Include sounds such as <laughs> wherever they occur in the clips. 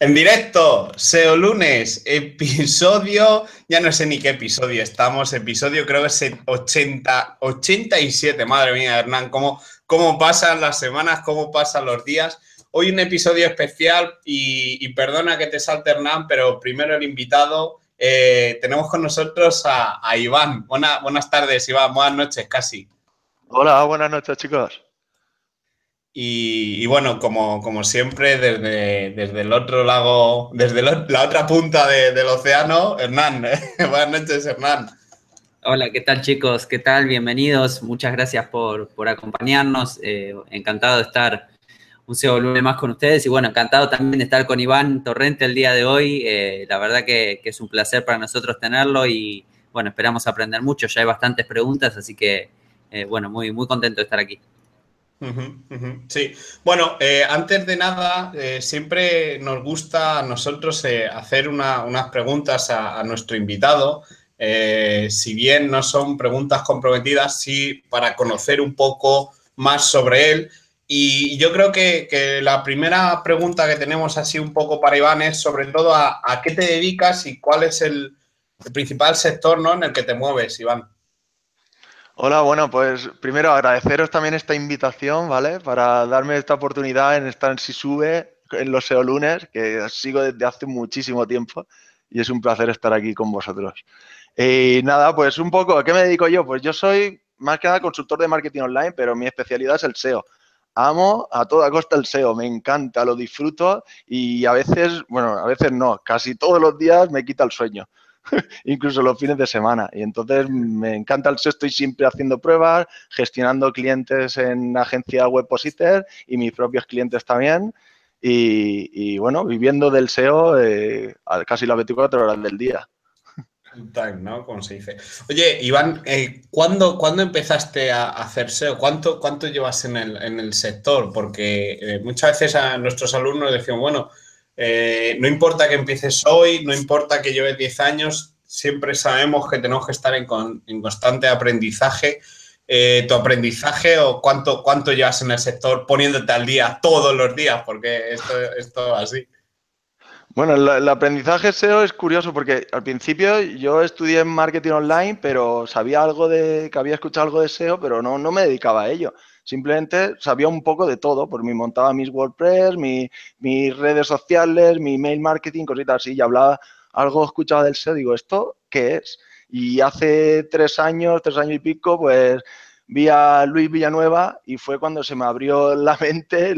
En directo, SEO lunes, episodio, ya no sé ni qué episodio estamos, episodio creo que es 80, 87, madre mía, Hernán, cómo, cómo pasan las semanas, cómo pasan los días. Hoy un episodio especial y, perdona que te salte Hernán, pero primero el invitado, eh, tenemos con nosotros a, Iván. buenas tardes, Iván, buenas noches casi. Hola, buenas noches chicos. Y, bueno, como, como siempre, desde, desde, el otro lado, desde la otra punta del océano, Hernán. <laughs> Buenas noches, Hernán. Hola, ¿qué tal chicos? ¿Qué tal? Bienvenidos. Muchas gracias por, por acompañarnos. Eh, encantado de estar un SEO lunes más con ustedes y bueno, encantado también de estar con Iván Torrente el día de hoy. Eh, la verdad que, que, es un placer para nosotros tenerlo y bueno, esperamos aprender mucho. Ya hay bastantes preguntas, así que eh, bueno, muy, muy contento de estar aquí. Sí, bueno, eh, antes de nada, eh, siempre nos gusta a nosotros eh, hacer unas preguntas a, nuestro invitado. si bien no son preguntas comprometidas, sí para conocer un poco más sobre él. Y yo creo que, la primera pregunta que tenemos así un poco para Iván es sobre todo a, qué te dedicas y cuál es el, el principal sector ¿no? en el que te mueves, Iván. Hola, bueno, pues primero agradeceros también esta invitación, ¿vale? Para darme esta oportunidad en estar en Si Sube, en los SEO lunes, que sigo desde hace muchísimo tiempo y es un placer estar aquí con vosotros. Y nada, pues un poco, ¿a qué me dedico yo? Pues yo soy más que nada consultor de marketing online, pero mi especialidad es el SEO. Amo a toda costa el SEO, me encanta, lo disfruto y a veces, bueno, a veces no, casi todos los días me quita el sueño. <laughs> incluso los fines de semana. Y entonces me encanta el SEO, estoy siempre haciendo pruebas, gestionando clientes en agencia Webpositor y mis propios clientes también. Y, bueno, viviendo del SEO eh, casi las 24 horas del día. Time, ¿no? Como se dice. Oye, Iván, eh, ¿cuándo, empezaste a hacer SEO? ¿Cuánto, cuánto llevas en el, en el sector? Porque eh, muchas veces a nuestros alumnos decían, bueno, eh, no importa que empieces hoy, no importa que lleves 10 años, siempre sabemos que tenemos que estar en, constante aprendizaje. Eh, tu aprendizaje o cuánto, llevas en el sector poniéndote al día todos los días, porque esto es todo así. Bueno, el, aprendizaje SEO es curioso porque al principio yo estudié marketing online, pero sabía algo de, que había escuchado algo de SEO, pero no me dedicaba a ello. Simplemente sabía un poco de todo, por mí montaba mis WordPress, mis redes sociales, mi email marketing, cositas así, y hablaba algo, escuchaba del SEO, digo, ¿esto qué es? Y hace tres años, tres años y pico, pues vi a Luis Villanueva y fue cuando se me abrió la <laughs> mente,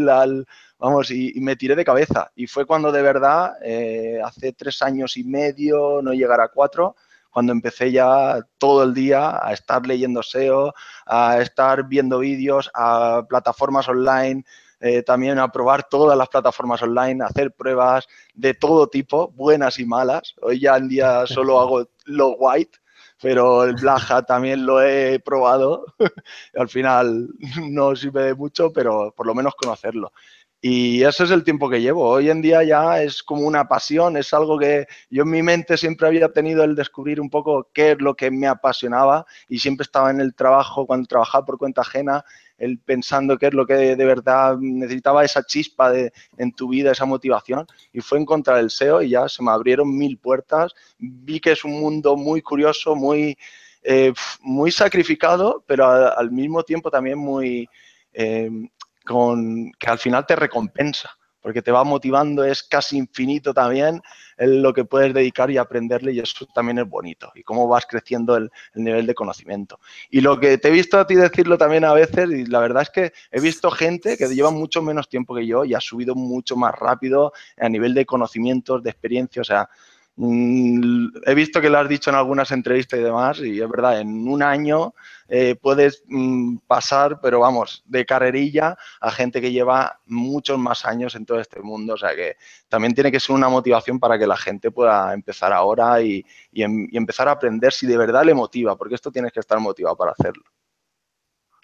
vamos, y, me tiré de cabeza. Y fue cuando de verdad, eh, hace tres años y medio, no llegar a cuatro, cuando empecé ya todo el día a estar leyendo SEO, a estar viendo vídeos, a plataformas online, eh, también a probar todas las plataformas online, a hacer pruebas de todo tipo, buenas y malas. Hoy ya en día <laughs> solo hago lo white, pero el Black Hat también lo he probado. <laughs> Al final no sirve de mucho, pero por lo menos conocerlo. Y ese es el tiempo que llevo. Hoy en día ya es como una pasión, es algo que yo en mi mente siempre había tenido el descubrir un poco qué es lo que me apasionaba y siempre estaba en el trabajo, cuando trabajaba por cuenta ajena, el pensando qué es lo que de verdad necesitaba esa chispa de, en tu vida, esa motivación. Y fue encontrar el SEO y ya se me abrieron mil puertas. Vi que es un mundo muy curioso, muy, eh, muy sacrificado, pero al mismo tiempo también muy... Eh, que al final te recompensa, porque te va motivando, es casi infinito también lo que puedes dedicar y aprenderle y eso también es bonito y cómo vas creciendo el, nivel de conocimiento. Y lo que te he visto a ti decirlo también a veces, y la verdad es que he visto gente que lleva mucho menos tiempo que yo y ha subido mucho más rápido a nivel de conocimientos, de experiencia, o sea, he visto que lo has dicho en algunas entrevistas y demás, y es verdad, en un año eh, puedes mm, pasar, pero vamos, de carrerilla a gente que lleva muchos más años en todo este mundo. O sea que también tiene que ser una motivación para que la gente pueda empezar ahora y, em, y empezar a aprender si de verdad le motiva, porque esto tienes que estar motivado para hacerlo.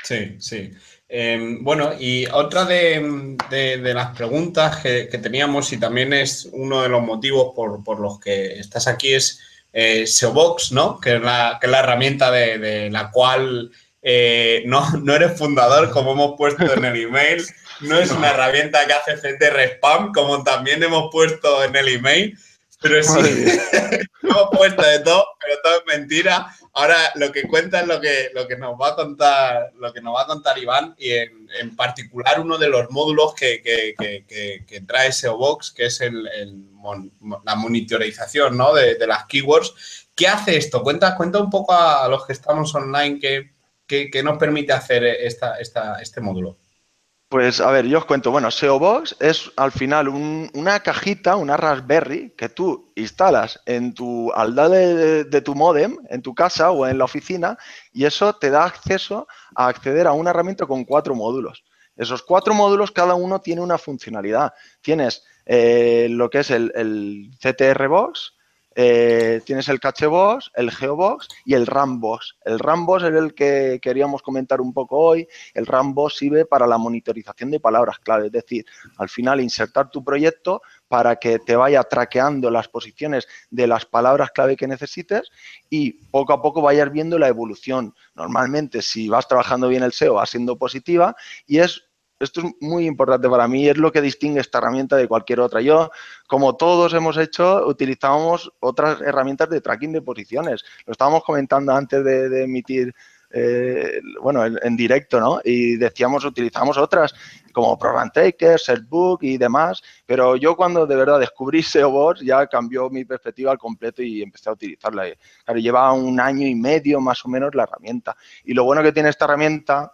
Sí, sí. Em, bueno, y otra de, las preguntas que, teníamos y también es uno de los motivos por, los que estás aquí es eh, SEObox, ¿no? Que es la, que es la herramienta de, la cual eh, no, no eres fundador, como hemos puesto en el email, no es una herramienta que hace CTR Spam, como también hemos puesto en el email, pero sí, <laughs> hemos puesto de todo, pero todo es mentira. Ahora lo que cuenta es lo que, lo que nos va a contar, lo que nos va a contar Iván, y en, particular uno de los módulos que, trae SEObox, que es el, la monitorización ¿no? de, las keywords. ¿Qué hace esto? Cuenta, cuenta un poco a los que estamos online qué, nos permite hacer esta, este módulo. Pues a ver, yo os cuento. Bueno, SEObox es al final una cajita, una Raspberry que tú instalas en tu, al lado de, tu modem, en tu casa o en la oficina, y eso te da acceso a acceder a una herramienta con cuatro módulos. Esos cuatro módulos, cada uno tiene una funcionalidad. Tienes eh, lo que es el, el CTR Box, eh, tienes el Cachebox, el Geobox y el Rambox. El Rambox es el que queríamos comentar un poco hoy. El Rambox sirve para la monitorización de palabras clave, es decir, al final insertar tu proyecto para que te vaya traqueando las posiciones de las palabras clave que necesites y poco a poco vayas viendo la evolución. Normalmente, si vas trabajando bien el SEO, va siendo positiva y es esto es muy importante para mí, es lo que distingue esta herramienta de cualquier otra. Yo, como todos hemos hecho, utilizábamos otras herramientas de tracking de posiciones. Lo estábamos comentando antes de, emitir, eh, bueno, en, directo, ¿no? Y decíamos, utilizamos otras como Program Taker, Setbook y demás, pero yo cuando de verdad descubrí <laughs> SEObox ya cambió mi perspectiva al completo y empecé a utilizarla. Claro, lleva un año y medio más o menos la herramienta. Y lo bueno que tiene esta herramienta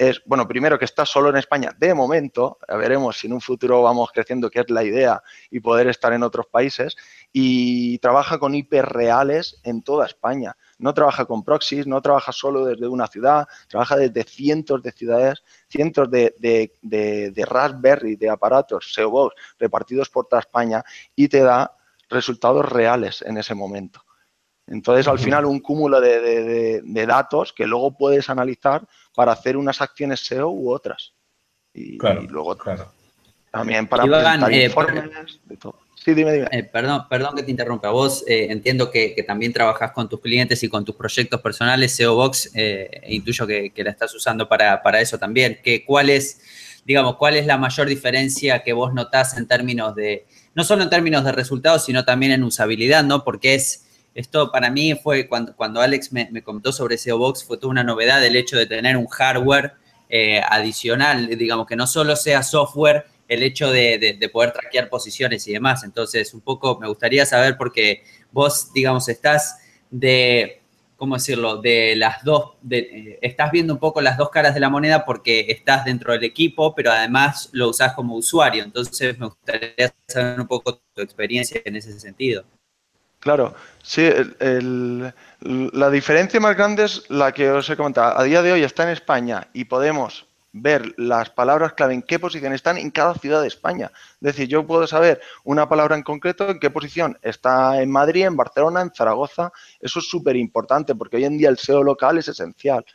es, bueno, primero que está solo en España de momento, veremos si en un futuro vamos creciendo, que es la idea, y poder estar en otros países, y trabaja con IP reales en toda España. No trabaja con proxies, no trabaja solo desde una ciudad, trabaja desde cientos de ciudades, cientos de, de, de, Raspberry, de aparatos, SEObox, repartidos por toda España, y te da resultados reales en ese momento. Entonces, al <laughs> final, un cúmulo de, datos que luego puedes analizar para hacer unas acciones SEO u otras. Y, luego también para presentar eh, informes de todo. Sí, dime, dime. Eh, perdón, perdón que te interrumpa. Vos eh, entiendo que, también trabajas con tus clientes y con tus proyectos personales. SEO Box, intuyo que, la estás usando para, para eso también. Que, ¿Cuál es, digamos, cuál es la mayor diferencia que vos notás en términos de, no solo en términos de resultados, sino también en usabilidad, ¿no? Porque es esto para mí fue cuando, cuando Alex me, comentó sobre SEO Box, fue toda una novedad el hecho de tener un hardware eh, adicional, digamos, que no solo sea software, el hecho de, poder traquear posiciones y demás. Entonces, un poco me gustaría saber, porque vos, digamos, estás de, ¿cómo decirlo?, de las dos, eh, estás viendo un poco las dos caras de la moneda porque estás dentro del equipo, pero además lo usás como usuario. Entonces, me gustaría saber un poco tu experiencia en ese sentido. Claro, sí, la diferencia más grande es la que os he comentado. A día de hoy está en España y podemos ver las palabras clave en qué posición están en cada ciudad de España. Es decir, yo puedo saber una palabra en concreto en qué posición está en Madrid, en Barcelona, en Zaragoza. Eso es súper importante porque hoy en día el SEO local es esencial.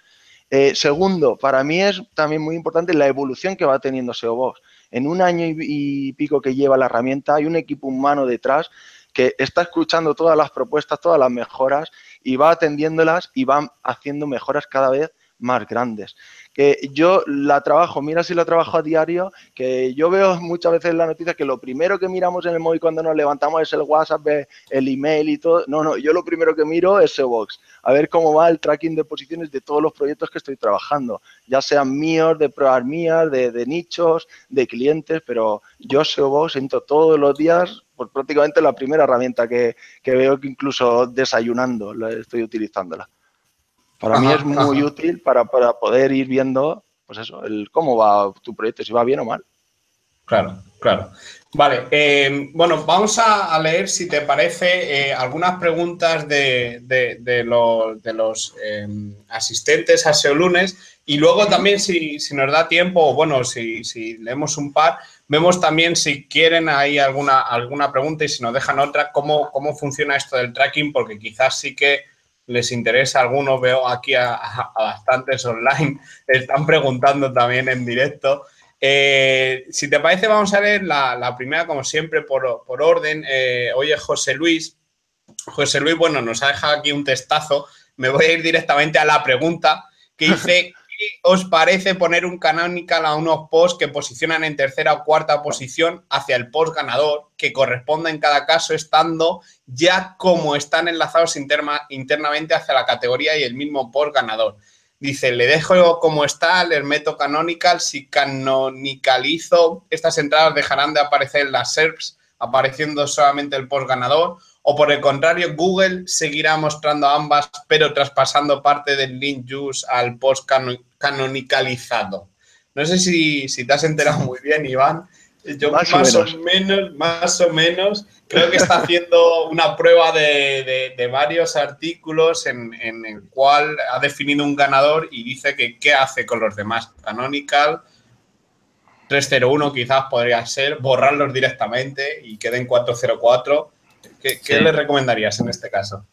Eh, segundo, para mí es también muy importante la evolución que va teniendo SEObox. En un año y pico que lleva la herramienta hay un equipo humano detrás que está escuchando todas las propuestas, todas las mejoras y va atendiéndolas y va haciendo mejoras cada vez más grandes. Que yo la trabajo, mira si la trabajo a diario, que yo veo muchas veces en la noticia que lo primero que miramos en el móvil cuando nos levantamos es el WhatsApp, el email y todo. No, no, yo lo primero que miro es SEObox, a ver cómo va el tracking de posiciones de todos los proyectos que estoy trabajando, ya sean míos, de pruebas mías, de, de nichos, de clientes, pero yo SEObox entro todos los días pues prácticamente la primera herramienta que, veo que incluso desayunando estoy utilizándola. Para mí es muy útil para, poder ir viendo, pues eso, el cómo va tu proyecto, si va bien o mal. Claro, claro. Vale, eh, bueno, vamos a, leer, si te parece, eh, algunas preguntas de, los, eh, asistentes a SEO Lunes y luego también, si, nos da tiempo, o bueno, si, si leemos un par, Vemos también si quieren ahí alguna, alguna pregunta y si nos dejan otra, cómo, cómo funciona esto del tracking, porque quizás sí que les interesa a algunos, veo aquí a, bastantes online, <laughs> están preguntando también en directo. Eh, si te parece, vamos a ver la, primera, como siempre, por, orden. Eh, oye, José Luis. José Luis, bueno, nos ha dejado aquí un testazo. Me voy a ir directamente a la pregunta que <laughs> dice, ¿qué os parece poner un canonical a unos posts que posicionan en tercera o cuarta posición hacia el post ganador, que corresponda en cada caso estando ya como están enlazados internamente hacia la categoría y el mismo post ganador? Dice, le dejo como está, les meto canonical, si canonicalizo, estas entradas dejarán de aparecer en las SERPs, apareciendo solamente el post ganador, o por el contrario, Google seguirá mostrando ambas, pero traspasando parte del link use al post canonicalizado. No sé si, si te has enterado muy bien, Iván. Yo más, o, menos. más o menos, creo que está haciendo una prueba de, varios artículos en, el cual ha definido un ganador y dice que qué hace con los demás. Canonical, 301 quizás podría ser, borrarlos directamente y queden 404. ¿Qué, qué le recomendarías en este caso?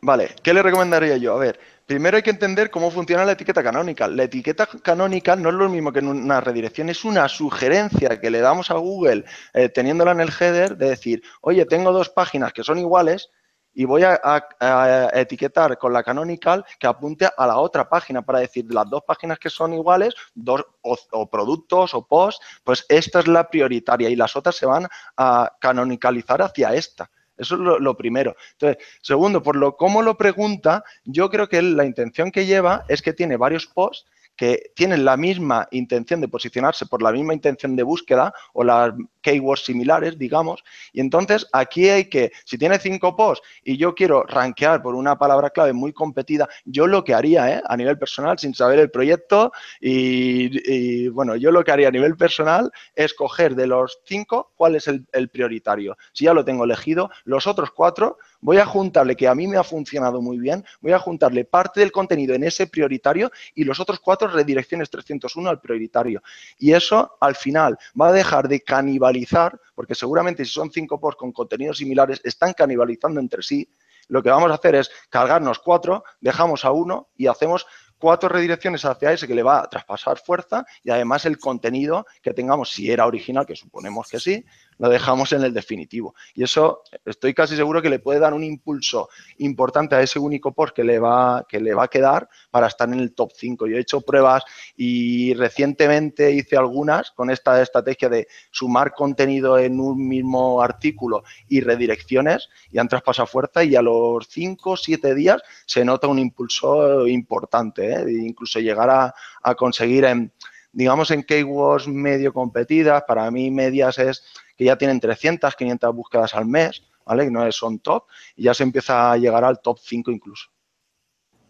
Vale, ¿qué le recomendaría yo? A ver, Primero hay que entender cómo funciona la etiqueta canónica. La etiqueta canónica no es lo mismo que en una redirección, es una sugerencia que le damos a Google eh, teniéndola en el header de decir, oye, tengo dos páginas que son iguales y voy a, etiquetar con la canonical que apunte a la otra página para decir las dos páginas que son iguales, dos o, productos o posts, pues esta es la prioritaria y las otras se van a canonicalizar hacia esta. Eso es lo, primero. Entonces, segundo, por lo cómo lo pregunta, yo creo que la intención que lleva es que tiene varios posts que tienen la misma intención de posicionarse por la misma intención de búsqueda o las keywords similares, digamos. Y entonces aquí hay que, si tiene cinco posts y yo quiero rankear por una palabra clave muy competida, yo lo que haría ¿eh? a nivel personal, sin saber el proyecto, y, bueno, yo lo que haría a nivel personal es coger de los cinco cuál es el, el prioritario. Si ya lo tengo elegido, los otros cuatro voy a juntarle, que a mí me ha funcionado muy bien, voy a juntarle parte del contenido en ese prioritario y los otros cuatro redirecciones 301 al prioritario. Y eso al final va a dejar de canibalizar, porque seguramente si son cinco posts con contenidos similares, están canibalizando entre sí. Lo que vamos a hacer es cargarnos cuatro, dejamos a uno y hacemos cuatro redirecciones hacia ese que le va a traspasar fuerza y además el contenido que tengamos, si era original, que suponemos que sí, lo dejamos en el definitivo. Y eso estoy casi seguro que le puede dar un impulso importante a ese único post que le va, que le va a quedar para estar en el top 5. Yo he hecho pruebas y recientemente hice algunas con esta estrategia de sumar contenido en un mismo artículo y redirecciones y han traspasado fuerza y a los 5 o 7 días se nota un impulso importante, ¿eh? incluso llegar a, a conseguir en digamos en keywords medio competidas, para mí medias es que ya tienen 300, 500 búsquedas al mes, ¿vale? Que no son top, y ya se empieza a llegar al top 5 incluso.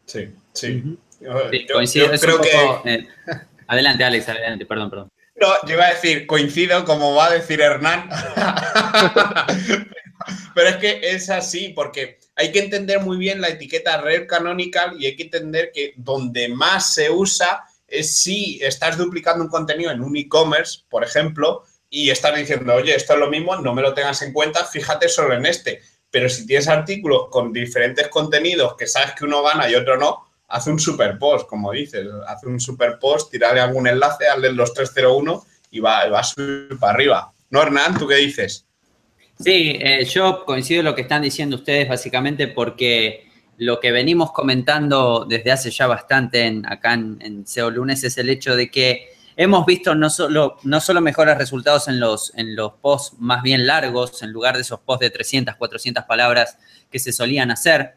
Sí, sí. coincido, creo que... <laughs> adelante, Alex, adelante, perdón, perdón. No, yo iba a decir, coincido, como va a decir Hernán. <laughs> Pero es que es así, porque hay que entender muy bien la etiqueta Red Canonical y hay que entender que donde más se usa es si estás duplicando un contenido en un e-commerce, por ejemplo, y estás diciendo, oye, esto es lo mismo, no me lo tengas en cuenta, fíjate solo en este. Pero si tienes artículos con diferentes contenidos que sabes que uno gana y otro no, haz un super post, como dices, haz un super post, tirale algún enlace, hazle los 301 y va, va a subir para arriba. ¿No, Hernán? ¿Tú qué dices? Sí, eh, yo coincido en lo que están diciendo ustedes básicamente porque lo que venimos comentando desde hace ya bastante acá en, en SEO Lunes es el hecho de que hemos visto no solo, no solo mejores resultados en los, en los posts más bien largos, en lugar de esos posts de 300, 400 palabras que se solían hacer,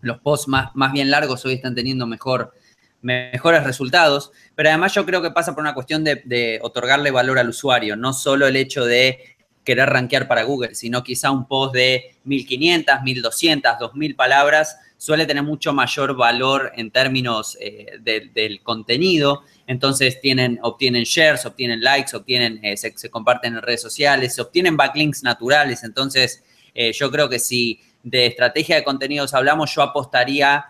los posts más, más bien largos hoy están teniendo mejor, mejores resultados, pero además yo creo que pasa por una cuestión de, otorgarle valor al usuario, no solo el hecho de querer rankear para Google, sino quizá un post de 1500, 1200, 2000 palabras suele tener mucho mayor valor en términos eh, del contenido. Entonces tienen, obtienen shares, obtienen likes, obtienen, eh, se, comparten en redes sociales, se obtienen backlinks naturales. Entonces, eh, yo creo que si de estrategia de contenidos hablamos, yo apostaría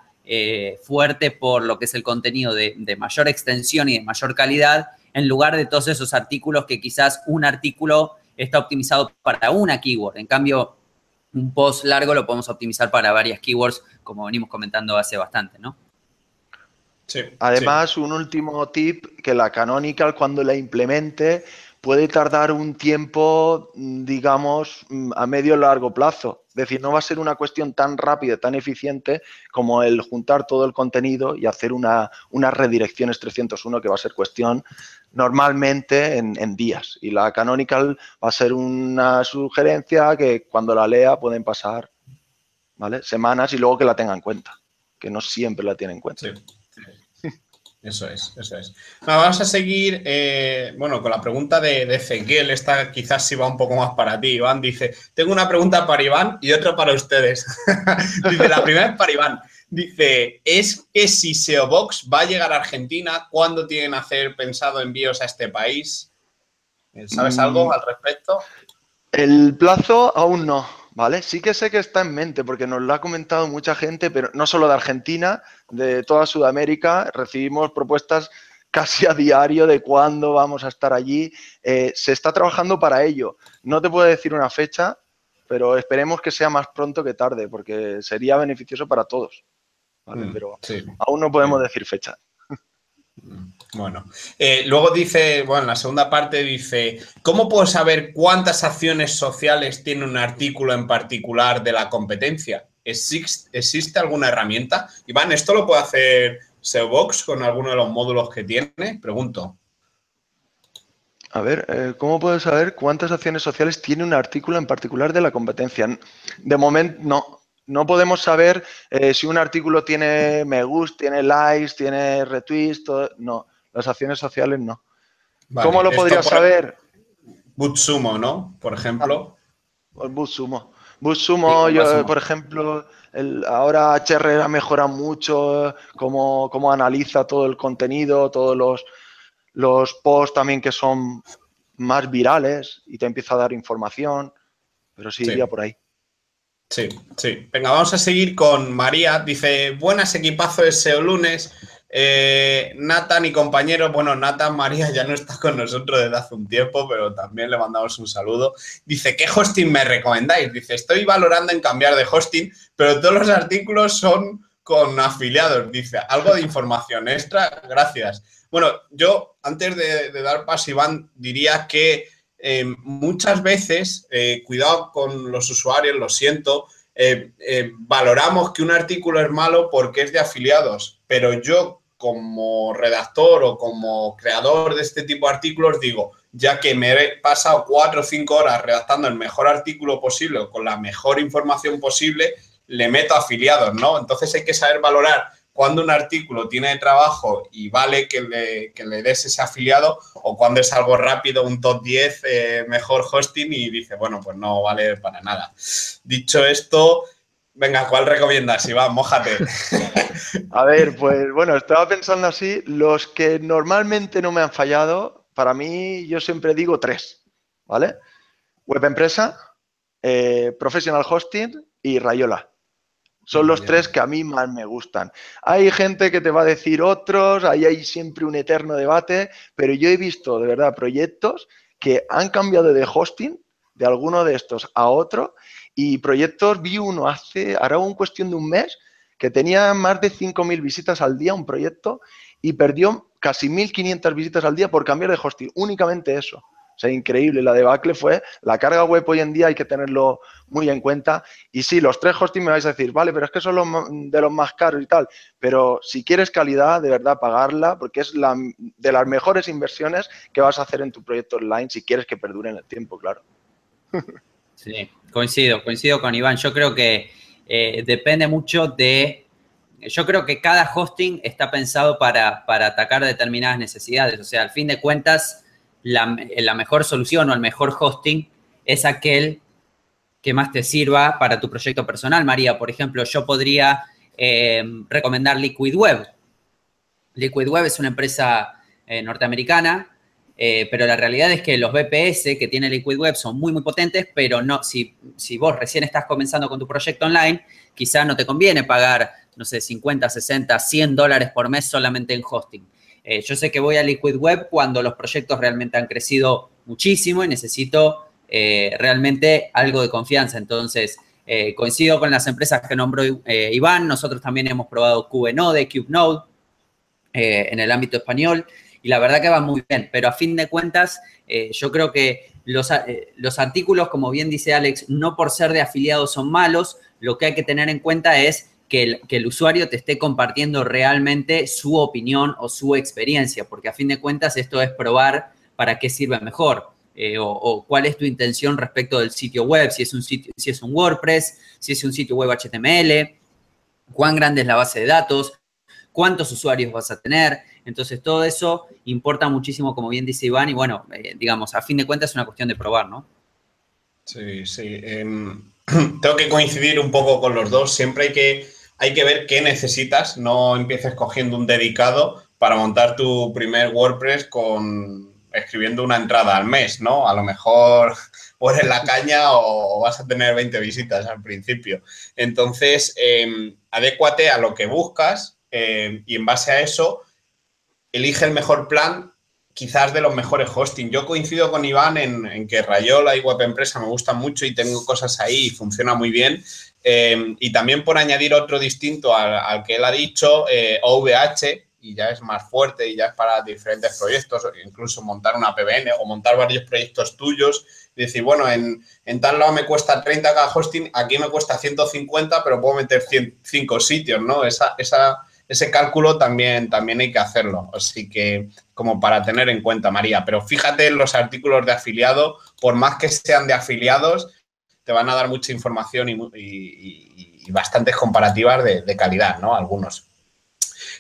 fuerte por lo que es el contenido de, de mayor extensión y de mayor calidad, en lugar de todos esos artículos que quizás un artículo está optimizado para una keyword. En cambio, un post largo lo podemos optimizar para varias keywords, como venimos comentando hace bastante, ¿no? Sí, Además, un último tip, que la Canonical cuando la implemente, puede tardar un tiempo, digamos, a medio largo plazo. Es decir, no va a ser una cuestión tan rápida, tan eficiente como el juntar todo el contenido y hacer una, unas redirecciones 301, que va a ser cuestión normalmente en, días. Y la Canonical va a ser una sugerencia que cuando la lea pueden pasar ¿vale? semanas y luego que la tenga en cuenta, que no siempre la tiene en cuenta. Eso es, eso es. vamos a seguir, eh, bueno, con la pregunta de, de Ezequiel. Esta quizás sí va un poco más para ti, Iván. Dice, tengo una pregunta para Iván y otra para ustedes. <laughs> dice, la primera es para Iván. Dice, ¿es que si SEObox va a llegar a Argentina, ¿cuándo tienen hacer pensado envíos a este país? ¿Sabes algo mm. al respecto? El plazo aún no. ¿Vale? Sí que sé que está en mente porque nos lo ha comentado mucha gente, pero no solo de Argentina, de toda Sudamérica, recibimos propuestas casi a diario de cuándo vamos a estar allí. Eh, se está trabajando para ello. No te puedo decir una fecha, pero esperemos que sea más pronto que tarde porque sería beneficioso para todos. ¿vale? Mm, pero aún no podemos decir fecha. Bueno, eh, luego dice, bueno, la segunda parte dice, ¿cómo puedo saber cuántas acciones sociales tiene un artículo en particular de la competencia? ¿Existe, alguna herramienta? Iván, ¿esto lo puede hacer SEObox con alguno de los módulos que tiene? Pregunto. A ver, eh, ¿cómo puedo saber cuántas acciones sociales tiene un artículo en particular de la competencia? De momento, no. No podemos saber eh, si un artículo tiene me gusta, tiene likes, tiene retweets, todo, no. Las acciones sociales no. ¿Cómo lo podrías saber? Bootsumo, ¿no? Por ejemplo. Ah, Bootsumo. Bootsumo, yo, por ejemplo, ahora HR ha mejorado mucho cómo, cómo, analiza todo el contenido, todos los, los posts también que son más virales y te empieza a dar información, pero sí, iría por ahí. Sí, sí. Venga, vamos a seguir con María. Dice, buenas equipazo de SEO lunes. Eh, Nathan y compañeros, bueno, Nathan María ya no está con nosotros desde hace un tiempo, pero también le mandamos un saludo. Dice, ¿qué hosting me recomendáis? Dice, estoy valorando en cambiar de hosting, pero todos los artículos son con afiliados. Dice, algo de información extra, gracias. Bueno, yo antes de, dar paso, Iván, diría que eh, muchas veces, eh, cuidado con los usuarios, lo siento, valoramos que un artículo es malo porque es de afiliados, pero yo como redactor o como creador de este tipo de artículos, digo, ya que me he pasado cuatro o cinco horas redactando el mejor artículo posible con la mejor información posible, le meto afiliados, ¿no? Entonces hay que saber valorar cuando un artículo tiene trabajo y vale que le, que le des ese afiliado o cuando es algo rápido, un top 10 eh, mejor hosting y dice, bueno, pues no vale para nada. Dicho esto, Venga, ¿cuál recomiendas, Iván? Mójate. <laughs> A ver, pues bueno, estaba pensando así. Los que normalmente no me han fallado, para mí yo siempre digo tres, ¿vale? Web Empresa, eh, Professional Hosting y Rayola. Son los tres que a mí más me gustan. Hay gente que te va a decir otros, ahí hay siempre un eterno debate, pero yo he visto de verdad proyectos que han cambiado de hosting de alguno de estos a otro y proyectos vi uno hace, ahora un cuestión de un mes, que tenía más de 5.000 visitas al día, un proyecto, y perdió casi 1.500 visitas al día por cambiar de hosting. Únicamente eso. O sea, increíble. La debacle fue la carga web hoy en día, hay que tenerlo muy en cuenta. Y sí, los tres hosting me vais a decir, vale, pero es que son los de los más caros y tal. Pero si quieres calidad, de verdad, pagarla, porque es la, de las mejores inversiones que vas a hacer en tu proyecto online si quieres que perdure en el tiempo, claro. <laughs> Sí, coincido, coincido con Iván. Yo creo que eh, depende mucho de... Yo creo que cada hosting está pensado para, atacar determinadas necesidades. O sea, al fin de cuentas, la, mejor solución o el mejor hosting es aquel que más te sirva para tu proyecto personal. María, por ejemplo, yo podría eh, recomendar Liquid Web. Liquid Web es una empresa eh, norteamericana eh, pero la realidad es que los BPS que tiene Liquid Web son muy, muy potentes, pero no, si, si vos recién estás comenzando con tu proyecto online, quizá no te conviene pagar, no sé, 50, 60, 100 dólares por mes solamente en hosting. Eh, yo sé que voy a Liquid Web cuando los proyectos realmente han crecido muchísimo y necesito eh, realmente algo de confianza. Entonces, coincido con las empresas que nombró Iván. Nosotros también hemos probado QNode, CubeNode en el ámbito español y la verdad que va muy bien, pero a fin de cuentas, eh, yo creo que los, eh, los artículos, como bien dice Alex, no por ser de afiliados son malos, lo que hay que tener en cuenta es que el, usuario te esté compartiendo realmente su opinión o su experiencia, porque a fin de cuentas esto es probar para qué sirve mejor. Eh, o, cuál es tu intención respecto del sitio web, si es, un sitio, si es un WordPress, si es un sitio web HTML, cuán grande es la base de datos, cuántos usuarios vas a tener. Entonces, todo eso importa muchísimo, como bien dice Iván, y bueno, eh, digamos, a fin de cuentas es una cuestión de probar, ¿no? Sí, sí. Em, <clears throat> tengo que coincidir un poco con los dos. Siempre hay que, hay que ver qué necesitas. No empieces cogiendo un dedicado para montar tu primer WordPress con escribiendo una entrada al mes, ¿no? A lo mejor <laughs> pones la caña o, vas a tener 20 visitas al principio. Entonces, eh, a lo que buscas em, y en base a eso, elige el mejor plan quizás de los mejores hosting. Yo coincido con Iván en, que Rayola y Web Empresa me gustan mucho y tengo cosas ahí y funciona muy bien. Em, y también por añadir otro distinto al, que él ha dicho, eh, OVH, y ya es más fuerte y ya es para diferentes proyectos, incluso montar una PBN o montar varios proyectos tuyos decir, bueno, en, tal lado me cuesta 30 cada hosting, aquí me cuesta 150, pero puedo meter 5 sitios, ¿no? Esa, esa, ese cálculo también, también hay que hacerlo. Así que, como para tener en cuenta, María. Pero fíjate en los artículos de afiliado, por más que sean de afiliados, te van a dar mucha información y, bastantes comparativas de, de calidad, ¿no? Algunos.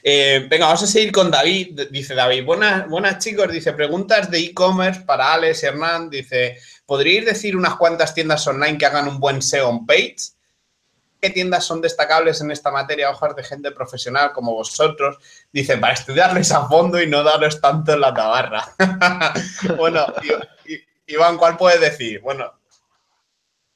Eh, venga, vamos a seguir con David. Dice David, buenas, buenas chicos. Dice, preguntas de e-commerce para Alex Hernán. Dice, ¿podríais decir unas cuantas tiendas online que hagan un buen SEO on page? ¿Qué tiendas son destacables en esta materia? Hojas de gente profesional como vosotros. Dice, para estudiarles a fondo y no daros tanto en la tabarra. <laughs> bueno, Iván, ¿cuál puedes decir? Bueno.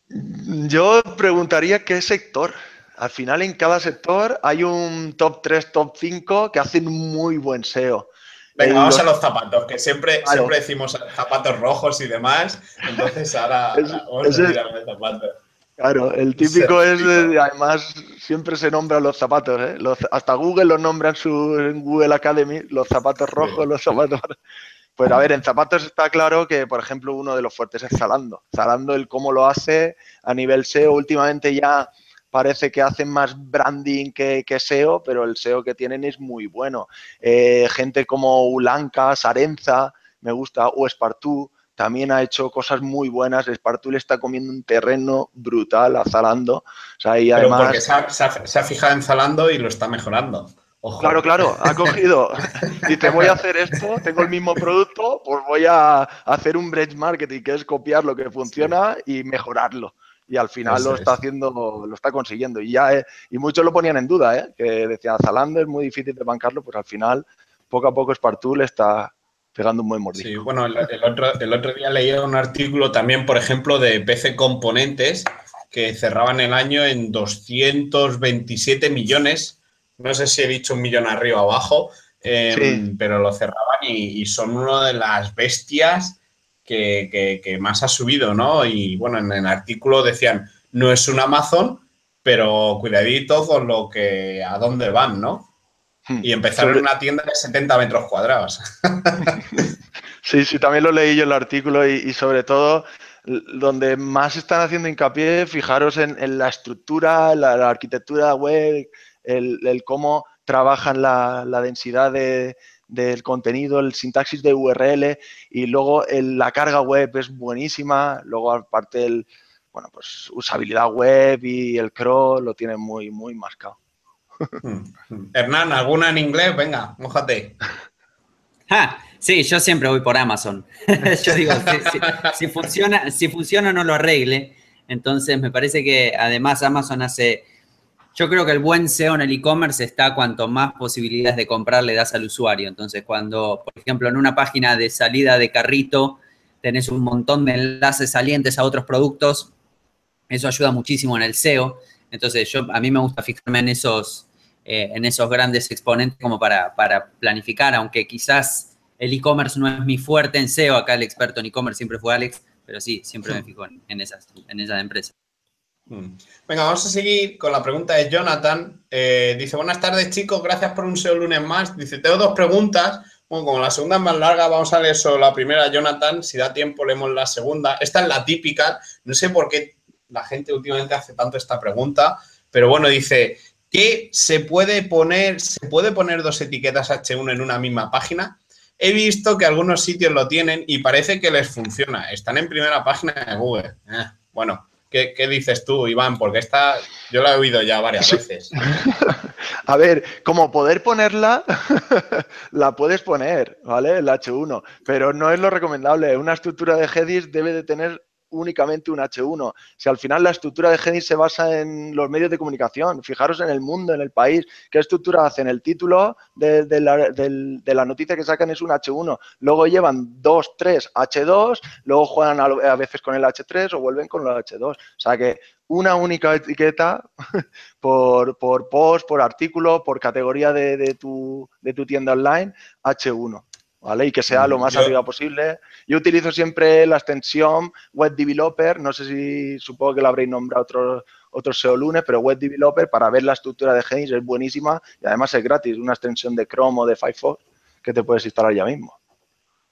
Yo preguntaría qué sector. Al final en cada sector hay un top 3, top 5 que hacen muy buen SEO. Venga, vamos a los zapatos, que siempre, siempre decimos zapatos rojos y demás. Entonces ahora, <laughs> vamos a tirar de zapatos. Claro, el típico es, además, siempre se nombran los zapatos, ¿eh? hasta Google los nombra en, su, Google Academy, los zapatos rojos, los zapatos... <laughs> Pues a ver, en zapatos está claro que, por ejemplo, uno de los fuertes es Zalando. Zalando, el cómo lo hace a nivel SEO, últimamente ya parece que hacen más branding que, SEO, pero el SEO que tienen es muy bueno. Eh, gente como Ulanca, Sarenza, me gusta, o Espartú, también ha hecho cosas muy buenas. Espartú le está comiendo un terreno brutal a Zalando. O sea, y además... porque se ha, fijado en Zalando y lo está mejorando. Claro, claro, ha <laughs> cogido. Dice, voy a hacer esto, tengo el mismo producto, pues voy a hacer un bridge marketing, que es copiar lo que funciona y mejorarlo y al final lo está haciendo, lo está consiguiendo. Y ya eh, y muchos lo ponían en duda, ¿eh? que decían, Zalando es muy difícil de bancarlo, pues al final, poco a poco Spartoo le está pegando un buen mordisco. Sí, bueno, el, otro, el otro día leía un artículo también, por ejemplo, de PC Componentes, que cerraban el año en 227 millones. No sé si he dicho un millón arriba o abajo, em, pero lo cerraban y, y, son una de las bestias que, más ha subido, ¿no? Y bueno, en el artículo decían, no es un Amazon, pero cuidadito con lo que, a dónde van, ¿no? Hmm. Y empezaron en una tienda de 70 metros cuadrados. <laughs> sí, sí, también lo leí yo el artículo y, sobre todo donde más están haciendo hincapié, fijaros en, la estructura, la, arquitectura web, el, cómo trabajan la densidad de, del contenido, el sintaxis de URL y luego la carga web es buenísima, luego aparte el, bueno, pues usabilidad web y el crawl lo tiene muy, muy marcado. <laughs> Hernán, ¿alguna en inglés? Venga, mojate. <laughs> sí, yo siempre voy por Amazon. <laughs> yo digo, si, funciona, si funciona no lo arregle. Entonces me parece que además Amazon hace yo creo que el buen SEO en el e-commerce está cuanto más posibilidades de comprar le das al usuario. Entonces, cuando, por ejemplo, en una página de salida de carrito tenés un montón de enlaces salientes a otros productos, eso ayuda muchísimo en el SEO. Entonces, yo, a mí me gusta fijarme en esos, eh, en esos grandes exponentes como para, planificar, aunque quizás el e-commerce no es mi fuerte en SEO, acá el experto en e-commerce siempre fue Alex, pero sí, siempre me fijo en, esas, en esas empresas. Mm. Venga, vamos a seguir con la pregunta de Jonathan. Eh, dice, buenas tardes chicos, gracias por un SEO lunes más. Dice, tengo dos preguntas. Bueno, como la segunda es más larga, vamos a leer solo la primera, Jonathan. Si da tiempo, leemos la segunda. Esta es la típica. No sé por qué la gente últimamente hace tanto esta pregunta, pero bueno, dice, ¿qué se puede poner? ¿Se puede poner dos etiquetas H1 en una misma página? He visto que algunos sitios lo tienen y parece que les funciona. Están en primera página de Google. Eh, bueno, ¿qué, dices tú, Iván? Porque esta yo la he oído ya varias veces. <laughs> A ver, como poder ponerla, <laughs> la puedes poner, ¿vale? El H1, pero no es lo recomendable. Una estructura de Hedis debe de tener únicamente un H1. Si al final la estructura de Hedis se basa en los medios de comunicación, fijaros en el mundo, en el país, ¿qué estructura hacen? El título de, la, noticia que sacan es un H1, luego llevan dos, tres H2, luego juegan a, veces con el H3 o vuelven con el H2. O sea que una única etiqueta <laughs> por, por post, por artículo, por categoría de, tu, de tu tienda online, H1. ¿Vale? Y que sea lo más arriba posible. Yo utilizo siempre la extensión Web Developer, no sé si supongo que la habréis nombrado otros otro SEO lunes, pero Web Developer para ver la estructura de Genis es buenísima y además es gratis, una extensión de Chrome o de Firefox que te puedes instalar ya mismo.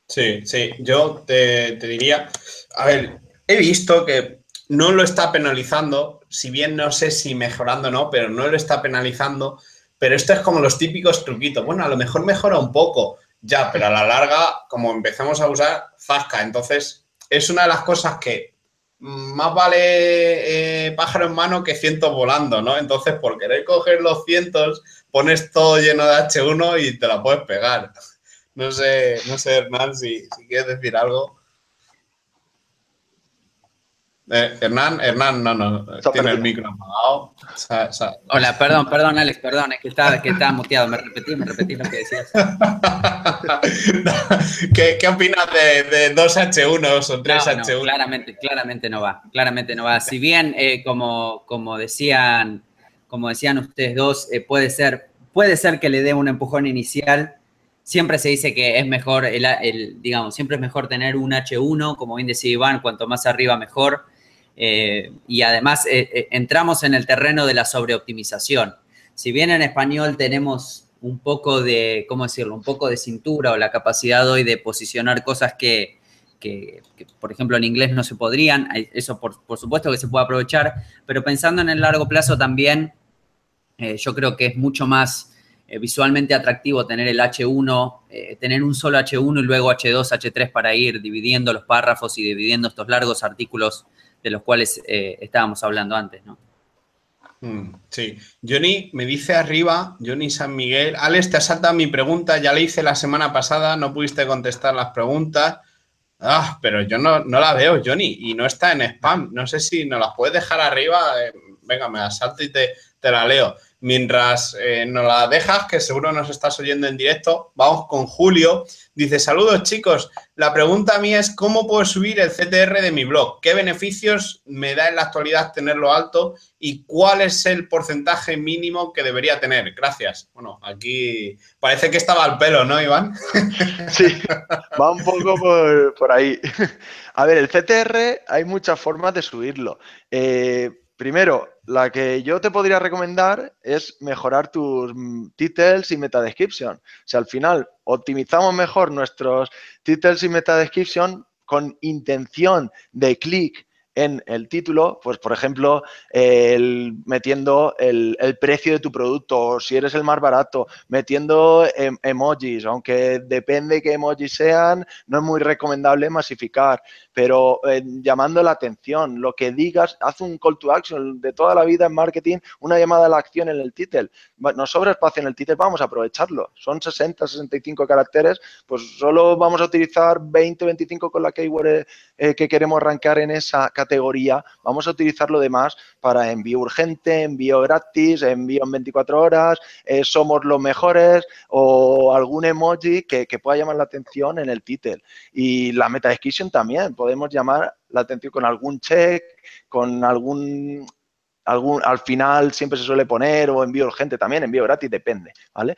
Sí, sí, yo te, te diría, a ver, he visto que no lo está penalizando, si bien no sé si mejorando o no, pero no lo está penalizando, pero esto es como los típicos truquitos. Bueno, a lo mejor mejora un poco, ya, pero a la larga, como empezamos a usar, zasca. Entonces, es una de las cosas que más vale eh, pájaro en mano que cientos volando, ¿no? Entonces, por querer coger los cientos, pones todo lleno de H1 y te la puedes pegar. No sé, no sé, Hernán, si, si quieres decir algo. Eh, Hernán, Hernán, no, no, tiene el micro apagado. Hola, perdón, perdón, Alex, perdón, es que estaba, que estaba muteado, me repetí, me repetí lo que decías. <laughs> ¿Qué, ¿Qué, opinas de, de, dos H1 o tres H1? claramente, claramente no va, claramente no va. Si bien, eh, como, como, decían, como decían ustedes dos, eh, puede, ser, puede ser que le dé un empujón inicial, siempre se dice que es mejor, el, el, digamos, siempre es mejor tener un H1, como bien decía Iván, cuanto más arriba mejor eh, y además eh, eh, entramos en el terreno de la sobreoptimización. Si bien en español tenemos un poco de, ¿cómo decirlo? Un poco de cintura o la capacidad hoy de posicionar cosas que, por ejemplo, en inglés no se podrían, eso por, supuesto que se puede aprovechar, pero pensando en el largo plazo también, yo creo que es mucho más visualmente atractivo tener el H1, tener un solo H1 y luego H2, H3 para ir dividiendo los párrafos y dividiendo estos largos artículos de los cuales eh, estábamos hablando antes, ¿no? Mm, sí. Johnny me dice arriba, Johnny San Miguel, Alex, te ha saltado mi pregunta, ya le hice la semana pasada, no pudiste contestar las preguntas. Ah, pero yo no, la veo, Johnny, y no está en spam. No sé si nos las puedes dejar arriba. Eh, venga, me la salto y te, te la leo. Mientras eh, nos la dejas, que seguro nos estás oyendo en directo, vamos con Julio. Dice, saludos chicos, la pregunta mía es cómo puedo subir el CTR de mi blog, qué beneficios me da en la actualidad tenerlo alto y cuál es el porcentaje mínimo que debería tener. Gracias. Bueno, aquí parece que estaba al pelo, ¿no, Iván? <laughs> Sí, va un poco por, ahí. <laughs> A ver, el CTR hay muchas formas de subirlo. Eh, Primero, la que yo te podría recomendar es mejorar tus titles y meta description. Si al final optimizamos mejor nuestros titles y meta description con intención de clic en el título, pues por ejemplo, el, metiendo el, precio de tu producto, o si eres el más barato, metiendo em, emojis, aunque depende qué emojis sean, no es muy recomendable masificar, pero eh, llamando la atención, lo que digas, haz un call to action de toda la vida en marketing, una llamada a la acción en el título. Nos sobra espacio en el título, vamos a aprovecharlo. Son 60, 65 caracteres, pues solo vamos a utilizar 20, 25 con la keyword eh, que queremos arrancar en esa categoría categoría, vamos a utilizar lo demás para envío urgente, envío gratis, envío en 24 horas, eh, somos los mejores o algún emoji que, pueda llamar la atención en el título. Y la meta description también, podemos llamar la atención con algún check, con algún Algún, al final siempre se suele poner o envío urgente también, envío gratis, depende, ¿vale?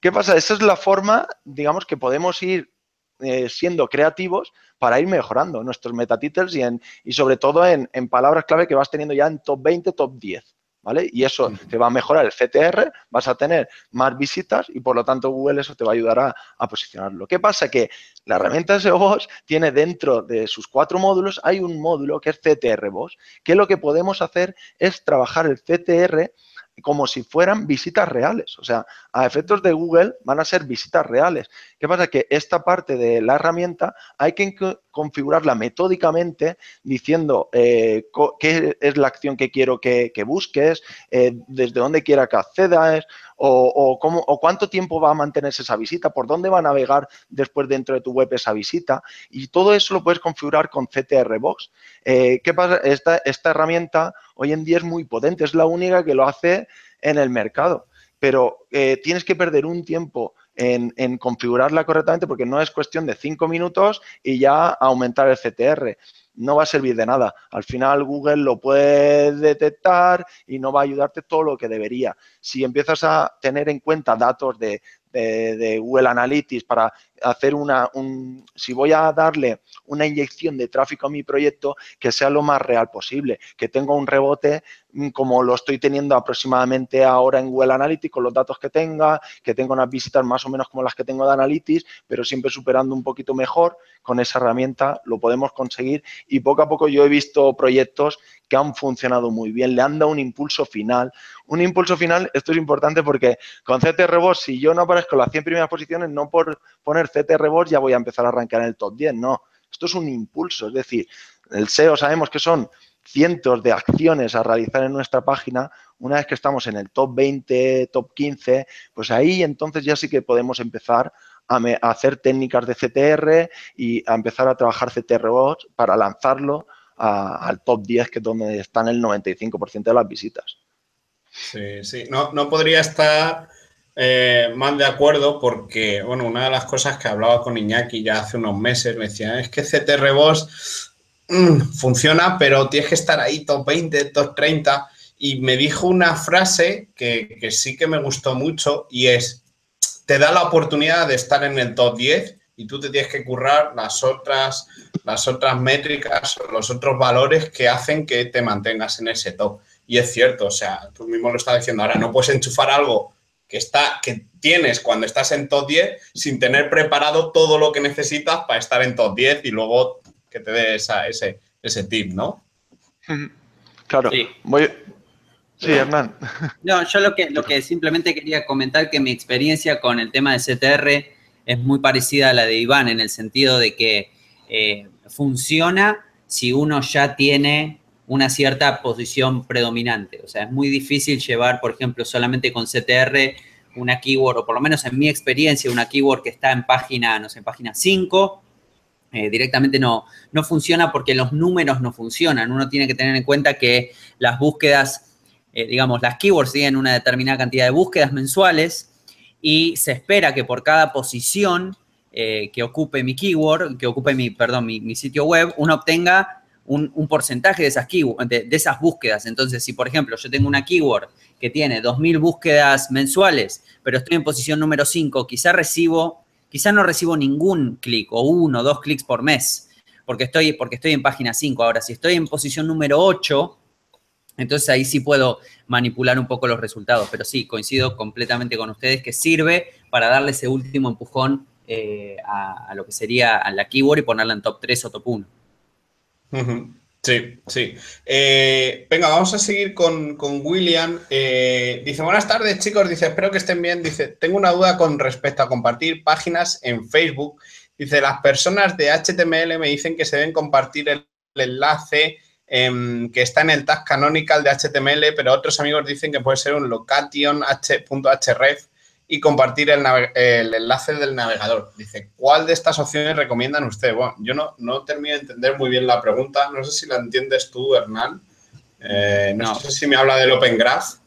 ¿Qué pasa? Esa es la forma, digamos, que podemos ir eh, siendo creativos para ir mejorando nuestros metatitles y, en, y sobre todo en, palabras clave que vas teniendo ya en top 20, top 10. ¿vale? Y eso te va a mejorar el CTR, vas a tener más visitas y por lo tanto Google eso te va a ayudar a, a posicionarlo. ¿Qué pasa? Que la herramienta SEO Boss tiene dentro de sus cuatro módulos, hay un módulo que es CTR Boss, que lo que podemos hacer es trabajar el CTR como si fueran visitas reales. O sea, a efectos de Google van a ser visitas reales. ¿Qué pasa? Que esta parte de la herramienta hay que configurarla metódicamente diciendo eh, qué es la acción que quiero que, busques, eh, desde dónde quiera que accedas o, cómo, o cuánto tiempo va a mantenerse esa visita, por dónde va a navegar después dentro de tu web esa visita. Y todo eso lo puedes configurar con CTR Box. Eh, ¿Qué pasa? Esta, esta herramienta hoy en día es muy potente, es la única que lo hace en el mercado. Pero tienes que perder un tiempo en, configurarla correctamente porque no es cuestión de cinco minutos y ya aumentar el CTR. No va a servir de nada. Al final Google lo puede detectar y no va a ayudarte todo lo que debería. Si empiezas a tener en cuenta datos de, de, Google Analytics para hacer una, un, si voy a darle una inyección de tráfico a mi proyecto, que sea lo más real posible, que tenga un rebote mm, como lo estoy teniendo aproximadamente ahora en Google Analytics con los datos que tenga, que tenga unas visitas más o menos como las que tengo de Analytics, pero siempre superando un poquito mejor, con esa herramienta lo podemos conseguir y poco a poco yo he visto proyectos que han funcionado muy bien, le han dado un impulso final. Un impulso final, esto es importante porque con CTR si yo no aparezco en las 100 primeras posiciones, no por poner CTR ya voy a empezar a arrancar en el top 10, no. Esto es un impulso, es decir, el SEO sabemos que son cientos de acciones a realizar en nuestra página, una vez que estamos en el top 20, top 15, pues ahí entonces ya sí que podemos empezar a, hacer técnicas de CTR y a empezar a trabajar CTR para lanzarlo al top 10, que es donde están el 95% de las visitas. Sí, sí, no, no podría estar eh, más de acuerdo porque, bueno, una de las cosas que hablaba con Iñaki ya hace unos meses, me decía, es que CTR Boss mm, funciona, pero tienes que estar ahí top 20, top 30. Y me dijo una frase que, que sí que me gustó mucho y es, te da la oportunidad de estar en el top 10 y tú te tienes que currar las otras, las otras métricas, los otros valores que hacen que te mantengas en ese top. Y es cierto, o sea, tú mismo lo estás diciendo ahora, no puedes enchufar algo que, está, que tienes cuando estás en top 10 sin tener preparado todo lo que necesitas para estar en top 10 y luego que te dé esa, ese, ese tip, ¿no? Claro. Sí. Sí, Hernán. No, yo lo que, lo que simplemente quería comentar que mi experiencia con el tema de CTR es muy parecida a la de Iván en el sentido de que eh, funciona si uno ya tiene una cierta posición predominante. O sea, es muy difícil llevar, por ejemplo, solamente con CTR una keyword, o por lo menos en mi experiencia, una keyword que está en página, no sé, en página 5, eh, directamente no, no funciona porque los números no funcionan. Uno tiene que tener en cuenta que las búsquedas, eh, digamos, las keywords tienen una determinada cantidad de búsquedas mensuales y se espera que por cada posición eh, que ocupe mi keyword, que ocupe mi, perdón, mi, sitio web, uno obtenga un, porcentaje de esas, de, esas búsquedas. Entonces, si por ejemplo yo tengo una keyword que tiene 2.000 búsquedas mensuales, pero estoy en posición número 5, quizá recibo, quizá no recibo ningún clic o uno dos clics por mes, porque estoy, porque estoy en página 5. Ahora, si estoy en posición número 8, entonces ahí sí puedo manipular un poco los resultados, pero sí, coincido completamente con ustedes que sirve para darle ese último empujón eh, a, lo que sería la keyword y ponerla en top 3 o top 1. Sí, sí. Eh, venga, vamos a seguir con, William. Eh, dice, buenas tardes chicos, dice, espero que estén bien. Dice, tengo una duda con respecto a compartir páginas en Facebook. Dice, las personas de HTML me dicen que se deben compartir el enlace Em, que está en el tag canonical de HTML, pero otros amigos dicen que puede ser un location.href y compartir el, enlace del navegador. Dice, ¿cuál de estas opciones recomiendan ustedes? Bueno, yo no, no termino de entender muy bien la pregunta. No sé si la entiendes tú, Hernán. Eh, no, sé si me habla del Open Graph.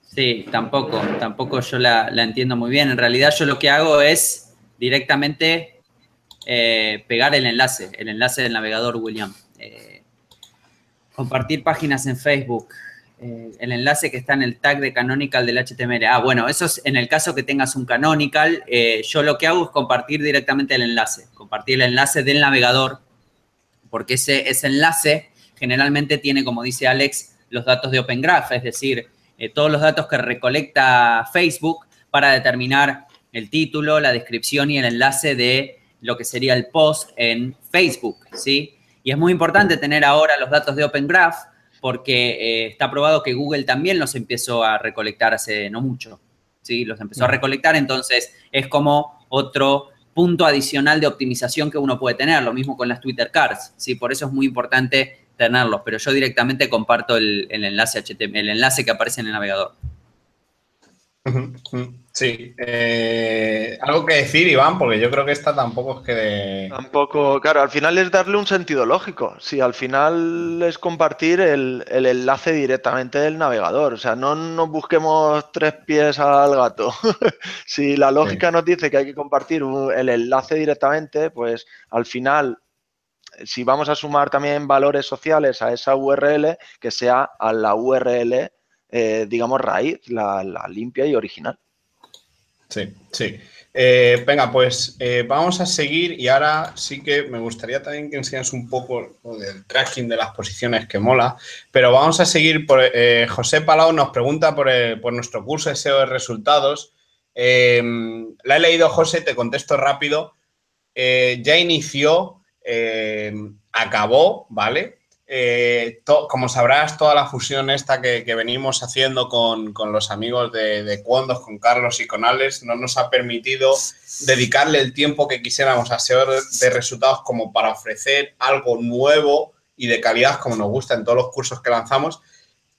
Sí, tampoco, tampoco yo la, entiendo muy bien. En realidad yo lo que hago es directamente eh, pegar el enlace, el enlace del navegador William. Eh, Compartir páginas en Facebook. Eh, el enlace que está en el tag de canonical del HTML. Ah, bueno, eso es en el caso que tengas un canonical. Eh, yo lo que hago es compartir directamente el enlace. Compartir el enlace del navegador. Porque ese, ese enlace generalmente tiene, como dice Alex, los datos de Open Graph. Es decir, eh, todos los datos que recolecta Facebook para determinar el título, la descripción y el enlace de lo que sería el post en Facebook, ¿sí? Y es muy importante tener ahora los datos de Open Graph porque eh, está probado que Google también los empezó a recolectar hace no mucho, ¿sí? Los empezó a recolectar, entonces es como otro punto adicional de optimización que uno puede tener, lo mismo con las Twitter Cards, ¿sí? Por eso es muy importante tenerlos, pero yo directamente comparto el, enlace HTML, el enlace que aparece en el navegador. Sí, eh, algo que decir, Iván, porque yo creo que esta tampoco es que... Tampoco, claro, al final es darle un sentido lógico. Si al final es compartir el, enlace directamente del navegador, o sea, no nos busquemos tres pies al gato. <laughs> si la lógica nos dice que hay que compartir el enlace directamente, pues al final si vamos a sumar también valores sociales a esa URL, que sea a la URL eh, digamos, raíz, la, limpia y original. Sí, sí. Eh, venga, pues eh, vamos a seguir y ahora sí que me gustaría también que enseñes un poco del tracking de las posiciones que mola, pero vamos a seguir por José Palau nos pregunta por, por, nuestro curso SEO de resultados. la he leído, José, te contesto rápido. ya inició, acabó, ¿vale? Eh, como sabrás, toda la fusión esta que, venimos haciendo con, los amigos de, de Cuondos, con Carlos y con Alex, no nos ha permitido dedicarle el tiempo que quisiéramos a SEO de resultados como para ofrecer algo nuevo y de calidad como nos gusta en todos los cursos que lanzamos.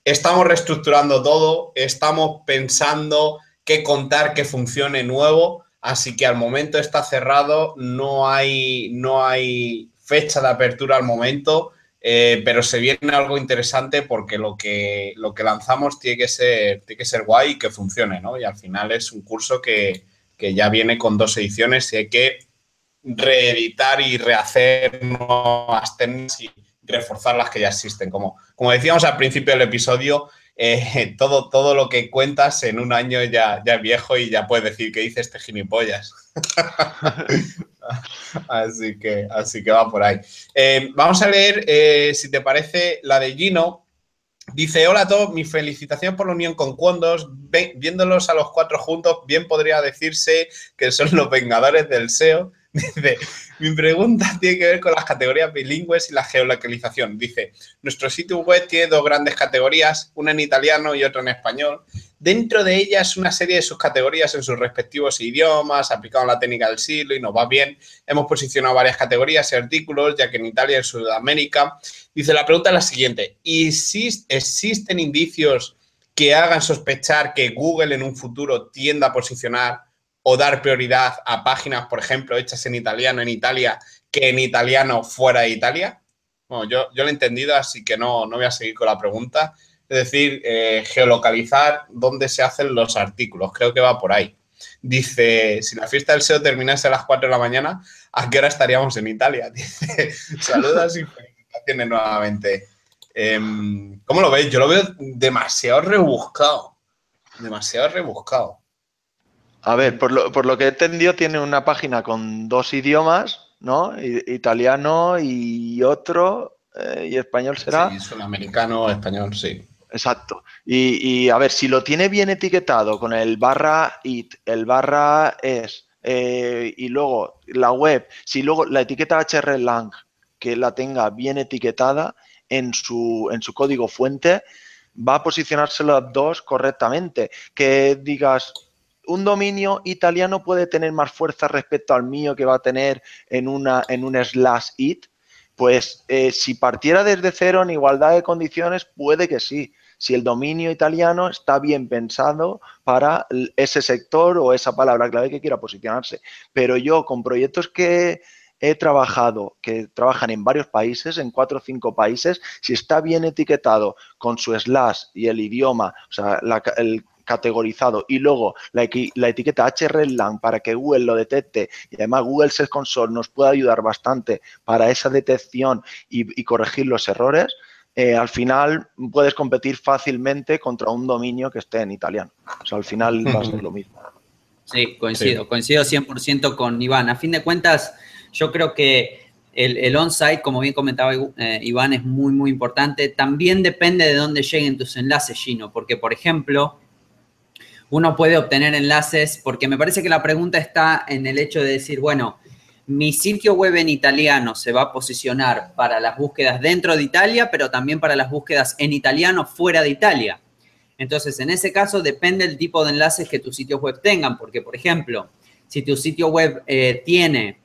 Estamos reestructurando todo, estamos pensando qué contar que funcione nuevo, así que al momento está cerrado, no hay, no hay fecha de apertura al momento eh, pero se viene algo interesante porque lo que, lo que lanzamos tiene que, ser, tiene que ser guay y que funcione, ¿no? Y al final es un curso que, ya viene con dos ediciones y hay que reeditar y rehacer nuevas técnicas y reforzar las que ya existen. Como, como decíamos al principio del episodio, eh, <laughs> todo, todo lo que cuentas en un año ya, ya es viejo y ya puedes decir que dice este gilipollas. <laughs> <laughs> así, que, así que va por ahí. Eh, vamos a leer, eh, si te parece, la de Gino. Dice, hola a todos, mi felicitación por la unión con Cuondos. Viéndolos a los cuatro juntos, bien podría decirse que son los vengadores del SEO. <laughs> Dice, mi pregunta tiene que ver con las categorías bilingües y la geolocalización. Dice, nuestro sitio web tiene dos grandes categorías, una en italiano y otra en español. Dentro de ellas, una serie de sus categorías en sus respectivos idiomas, aplicado la técnica del siglo y nos va bien. Hemos posicionado varias categorías y artículos, ya que en Italia y en Sudamérica. Dice, la pregunta es la siguiente, ¿y si existen indicios que hagan sospechar que Google en un futuro tienda a posicionar o dar prioridad a páginas, por ejemplo, hechas en italiano en Italia que en italiano fuera de Italia? Bueno, yo, yo lo he entendido, así que no, no voy a seguir con la pregunta. Es decir, eh, geolocalizar dónde se hacen los artículos. Creo que va por ahí. Dice, si la fiesta del SEO terminase a las 4 de la mañana, ¿a qué hora estaríamos en Italia? <laughs> Dice, saludos y felicitaciones nuevamente. Em, ¿Cómo lo veis? Yo lo veo demasiado rebuscado. Demasiado rebuscado. A ver, por lo, que he entendido, tiene una página con dos idiomas, ¿no? Italiano y otro, eh, y español será. Sí, sudamericano, español, sí. Exacto. Y, a ver, si lo tiene bien etiquetado con el barra it, el barra es, eh, y luego la web, si luego la etiqueta hrlang que la tenga bien etiquetada en su, en su código fuente, va a posicionarse las dos correctamente. Que digas, un dominio italiano puede tener más fuerza respecto al mío que va a tener en, una, en un slash it, pues eh, si partiera desde cero en igualdad de condiciones, puede que sí. Si el dominio italiano está bien pensado para ese sector o esa palabra clave que quiera posicionarse. Pero yo con proyectos que he trabajado, que trabajan en varios países, en cuatro o cinco países, si está bien etiquetado con su slash y el idioma, o sea, el categorizado y luego la, la etiqueta hrlang para que Google lo detecte y además Google Search Console nos puede ayudar bastante para esa detección y, corregir los errores, eh, al final puedes competir fácilmente contra un dominio que esté en italiano. O sea, al final va a ser lo mismo. Sí, coincido, coincido 100% con Iván. A fin de cuentas, yo creo que el, on-site, como bien comentaba eh, Iván, es muy, muy importante. También depende de dónde lleguen tus enlaces, Gino, porque, por ejemplo, uno puede obtener enlaces, porque me parece que la pregunta está en el hecho de decir, bueno, mi sitio web en italiano se va a posicionar para las búsquedas dentro de Italia, pero también para las búsquedas en italiano fuera de Italia. Entonces, en ese caso, depende el tipo de enlaces que tus sitios web tengan, porque, por ejemplo, si tu sitio web eh, tiene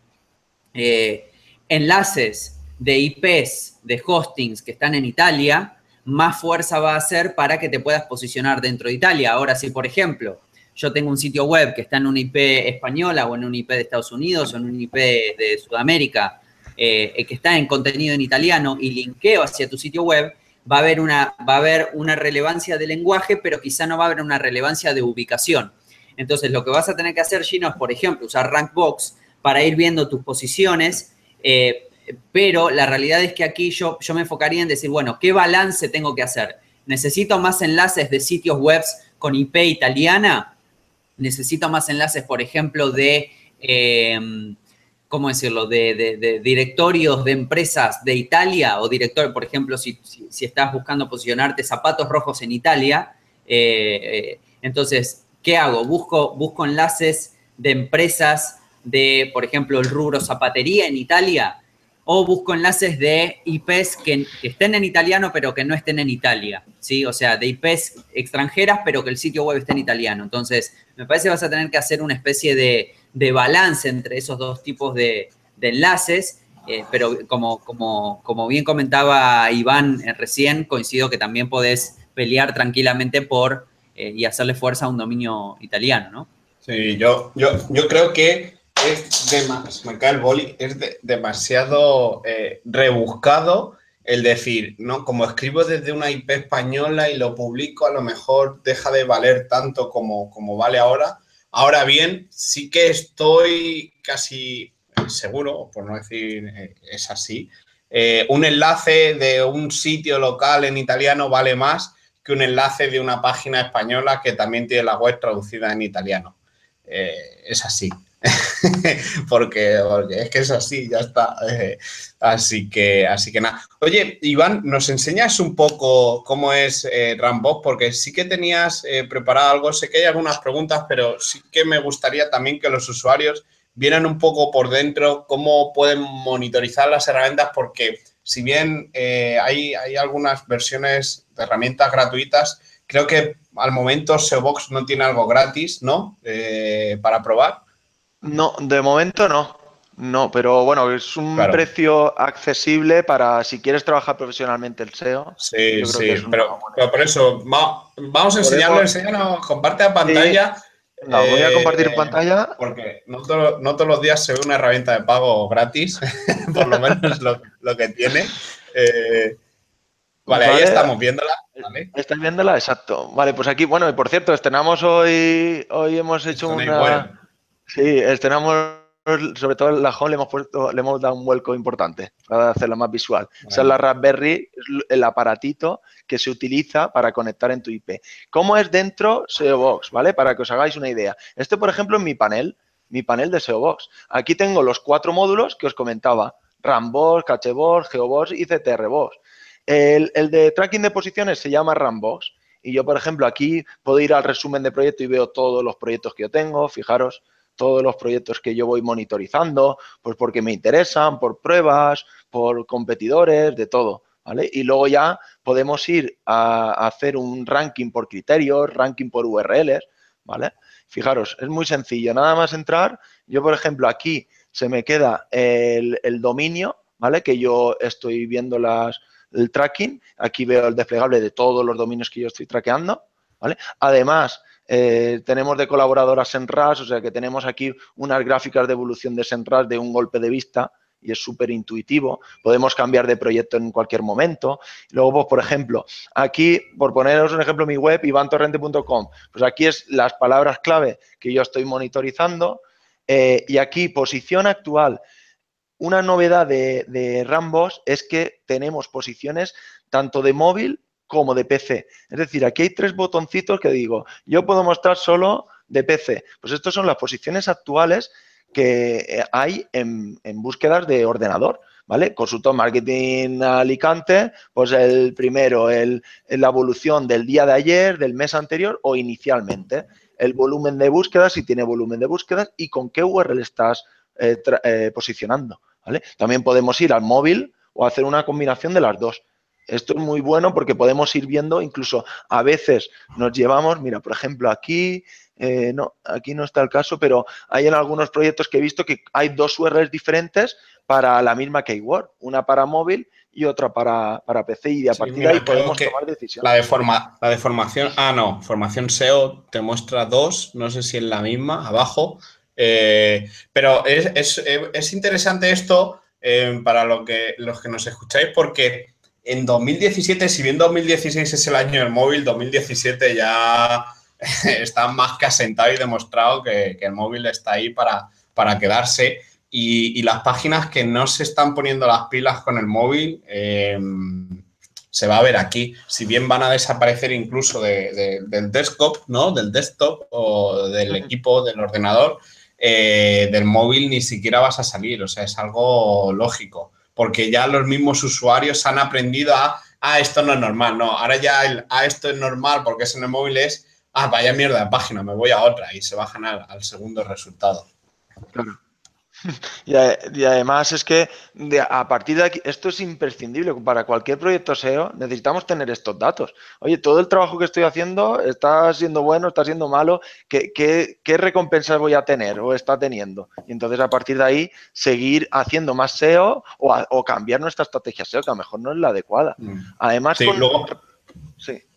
eh, enlaces de IPs, de hostings que están en Italia, más fuerza va a hacer para que te puedas posicionar dentro de Italia. Ahora, si por ejemplo yo tengo un sitio web que está en una IP española o en un IP de Estados Unidos o en un IP de Sudamérica, eh, que está en contenido en italiano y linkeo hacia tu sitio web, va a, haber una, va a haber una relevancia de lenguaje, pero quizá no va a haber una relevancia de ubicación. Entonces, lo que vas a tener que hacer, Gino, es, por ejemplo, usar Rankbox para ir viendo tus posiciones eh, pero la realidad es que aquí yo, yo me enfocaría en decir, bueno, ¿qué balance tengo que hacer? ¿Necesito más enlaces de sitios web con IP italiana? ¿Necesito más enlaces, por ejemplo, de, em, ¿cómo decirlo?, de, directorios de empresas de Italia o director, por ejemplo, si, estás buscando posicionarte zapatos rojos en Italia. Eh, eh, entonces, ¿qué hago? Busco, busco enlaces de empresas de, por ejemplo, el rubro zapatería en Italia, o busco enlaces de IPs que, estén en italiano pero que no estén en Italia, ¿sí? O sea, de IPs extranjeras pero que el sitio web esté en italiano. Entonces, me parece que vas a tener que hacer una especie de, balance entre esos dos tipos de, enlaces, eh, pero como, como, como bien comentaba Iván eh, recién, coincido que también podés pelear tranquilamente por eh, y hacerle fuerza a un dominio italiano, ¿no? Sí, yo, yo, yo creo que es es demasiado eh, rebuscado el decir, ¿no? Como escribo desde una IP española y lo publico, a lo mejor deja de valer tanto como, como vale ahora. Ahora bien, sí que estoy casi seguro, por no decir eh, es así, eh, un enlace de un sitio local en italiano vale más que un enlace de una página española que también tiene la web traducida en italiano. es así. <laughs> porque, es que es así, ya está. así que, así que nada. Oye, Iván, ¿nos enseñas un poco cómo es eh, Rambo? Porque sí que tenías eh, preparado algo, sé que hay algunas preguntas, pero sí que me gustaría también que los usuarios vieran un poco por dentro cómo pueden monitorizar las herramientas, porque si bien eh, hay, hay algunas versiones de herramientas gratuitas, creo que al momento SEObox no tiene algo gratis, ¿no? para probar. No, de momento no. No, pero bueno, es un precio accesible para si quieres trabajar profesionalmente el SEO. Sí, sí, pero, por eso, vamos a enseñarlo, enséñanos, comparte la pantalla. No, voy a compartir eh, pantalla. Porque no, todos los días se ve una herramienta de pago gratis, <laughs> por lo menos lo, lo que tiene. Eh, vale, ahí estamos viéndola. ¿vale? ¿Estáis viéndola? Exacto. Vale, pues aquí, bueno, y por cierto, estrenamos hoy, hoy hemos hecho una... Sí, tenemos, sobre todo en la home le hemos puesto, le hemos dado un vuelco importante para hacerlo más visual. O sea, la Raspberry el aparatito que se utiliza para conectar en tu IP. ¿Cómo es dentro SEObox? ¿Vale? Para que os hagáis una idea. Este, por ejemplo, es mi panel, mi panel de SEObox. Aquí tengo los cuatro módulos que os comentaba. Rambox, Cachebox, Geobox y CTRBox. El, el de tracking de posiciones se llama Rambox. Y yo, por ejemplo, aquí puedo ir al resumen de proyecto y veo todos los proyectos que yo tengo. Fijaros, todos los proyectos que yo voy monitorizando, pues porque me interesan, por pruebas, por competidores, de todo. ¿Vale? Y luego ya podemos ir a, hacer un ranking por criterios, ranking por URLs, ¿vale? Fijaros, es muy sencillo, nada más entrar, yo por ejemplo aquí se me queda el, dominio, ¿vale? Que yo estoy viendo las, el tracking, aquí veo el desplegable de todos los dominios que yo estoy traqueando, ¿vale? Además, eh, tenemos de colaboradoras Senras, o sea que tenemos aquí unas gráficas de evolución de Senras de un golpe de vista y es súper intuitivo. Podemos cambiar de proyecto en cualquier momento. Luego, pues, por ejemplo, aquí, por poneros un ejemplo, mi web, ivantorrente.com, pues aquí es las palabras clave que yo estoy monitorizando eh, y aquí, posición actual. Una novedad de, de Rambos es que tenemos posiciones tanto de móvil como de PC. Es decir, aquí hay tres botoncitos que digo, yo puedo mostrar solo de PC. Pues estas son las posiciones actuales que eh, hay en, búsquedas de ordenador. ¿vale? Consultor Marketing Alicante, pues el primero, el, la evolución del día de ayer, del mes anterior o inicialmente. El volumen de búsquedas, si tiene volumen de búsquedas y con qué URL estás eh, eh, posicionando, ¿vale? También podemos ir al móvil o hacer una combinación de las dos. Esto es muy bueno porque podemos ir viendo, incluso a veces nos llevamos, mira, por ejemplo, aquí, eh, no, aquí no está el caso, pero hay en algunos proyectos que he visto que hay dos URLs diferentes para la misma keyword, una para móvil y otra para, PC y a partir de ahí podemos tomar decisiones. La de, la de formación, ah, no, formación SEO te muestra dos, no sé si es la misma, abajo, eh, pero es, interesante esto eh, para lo que, los que nos escucháis porque en 2017, si bien 2016 es el año del móvil, 2017 ya <laughs> está más que asentado y demostrado que, el móvil está ahí para, para quedarse y, las páginas que no se están poniendo las pilas con el móvil em, se va a ver aquí. Si bien van a desaparecer incluso del desktop, ¿no? Del desktop o del equipo, del ordenador, eh, del móvil ni siquiera vas a salir. O sea, es algo lógico. Porque ya los mismos usuarios han aprendido a, ah, esto no es normal. No, ahora ya el, ah, esto es normal porque es en el móvil es, ah, vaya mierda de página, me voy a otra y se bajan al, al segundo resultado. Claro. <laughs> Y, además es que a partir de aquí, esto es imprescindible para cualquier proyecto SEO, necesitamos tener estos datos. Oye, todo el trabajo que estoy haciendo está siendo bueno, está siendo malo, ¿qué, qué, recompensas voy a tener o está teniendo? Y entonces a partir de ahí seguir haciendo más SEO o, cambiar nuestra estrategia SEO, que a lo mejor no es la adecuada. Mm. Además, sí, luego... Sí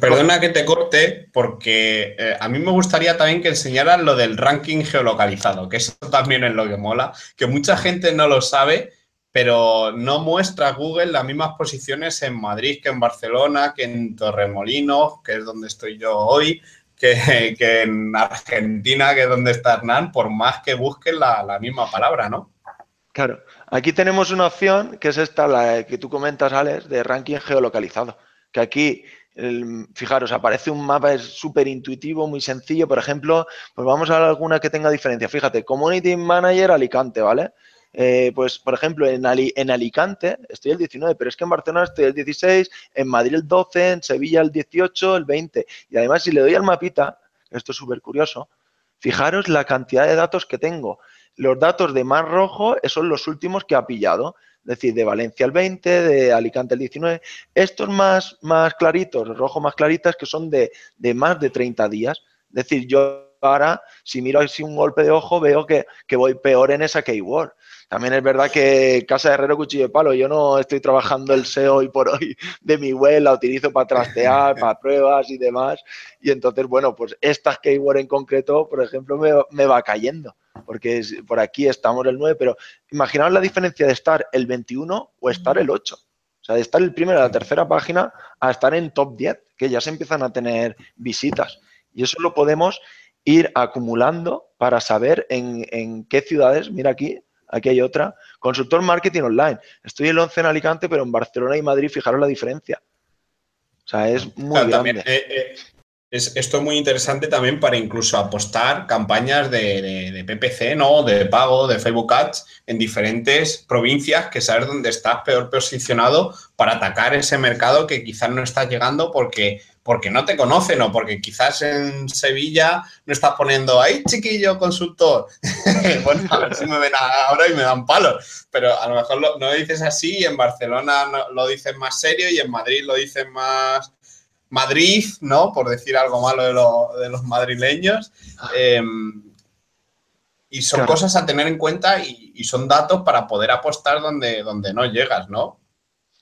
perdona que te corte, porque eh, a mí me gustaría también que enseñaran lo del ranking geolocalizado, que eso también es lo que mola, que mucha gente no lo sabe, pero no muestra Google las mismas posiciones en Madrid que en Barcelona, que en Torremolinos, que es donde estoy yo hoy, <laughs> que, en Argentina, que es donde está Hernán, por más que busquen la, la misma palabra, ¿no? Claro, aquí tenemos una opción que es esta, la que tú comentas, Alex, de ranking geolocalizado, que aquí fijaros, aparece un mapa, súper intuitivo, muy sencillo. Por ejemplo, pues vamos a ver alguna que tenga diferencia. Fíjate, Community Manager Alicante, ¿vale? Eh, pues, por ejemplo, en, en, Alicante estoy el 19, pero es que en Barcelona estoy el 16, en Madrid el 12, en Sevilla el 18, el 20. Y además, si le doy al mapita, esto es súper curioso, fijaros la cantidad de datos que tengo. Los datos de más rojo son los últimos que ha pillado es decir, de Valencia el 20, de Alicante el 19. Estos más, más claritos, rojo más claritas, que son de, más de 30 días. Es decir, yo ahora, si miro así un golpe de ojo, veo que, que voy peor en esa keyword. También es verdad que Casa de Herrero Cuchillo de Palo, yo no estoy trabajando el SEO hoy por hoy de mi web, la utilizo para trastear, para pruebas y demás. Y entonces, bueno, pues estas keyword en concreto, por ejemplo, me, va cayendo, porque por aquí estamos el 9, pero imaginaos la diferencia de estar el 21 o estar el 8. O sea, de estar el primero en la tercera página a estar en top 10, que ya se empiezan a tener visitas. Y eso lo podemos ir acumulando para saber en qué ciudades, mira aquí, Aquí hay otra. Consultor Marketing Online. Estoy el 11 en Alicante, pero en Barcelona y Madrid, fijaros la diferencia. O sea, es muy grande. Eh, eh, es, esto es muy interesante también para incluso apostar campañas de, PPC, ¿no? De pago, de Facebook Ads en diferentes provincias que sabes dónde estás peor posicionado para atacar ese mercado que quizás no estás llegando porque porque no te conocen o porque quizás en Sevilla no estás poniendo ahí chiquillo consultor. <laughs> bueno, a ver si me ven ahora y me dan palos, pero a lo mejor no lo dices así y en Barcelona lo dices más serio y en Madrid lo dices más Madrid, ¿no? Por decir algo malo de, los madrileños. Em, y son cosas a tener en cuenta y, y, son datos para poder apostar donde, donde no llegas, ¿no?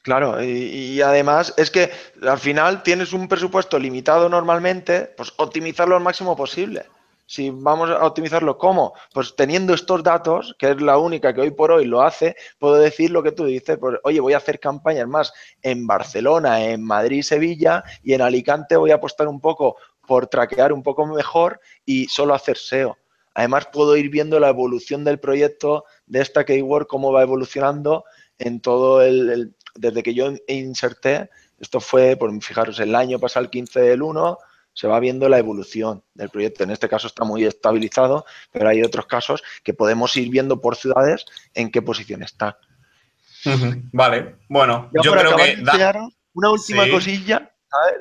Claro, y, además es que al final tienes un presupuesto limitado normalmente, pues optimizarlo al máximo posible. Si vamos a optimizarlo, ¿cómo? Pues teniendo estos datos, que es la única que hoy por hoy lo hace, puedo decir lo que tú dices, pues oye, voy a hacer campañas más en Barcelona, en Madrid, Sevilla y en Alicante voy a apostar un poco por traquear un poco mejor y solo hacer SEO. Además, puedo ir viendo la evolución del proyecto de esta keyword, cómo va evolucionando en todo el desde que yo inserté, esto fue, por fijaros, el año pasado, el 15 del 1, se va viendo la evolución del proyecto. En este caso está muy estabilizado, pero hay otros casos que podemos ir viendo por ciudades en qué posición está. Vale, bueno, yo creo que... Una última cosilla,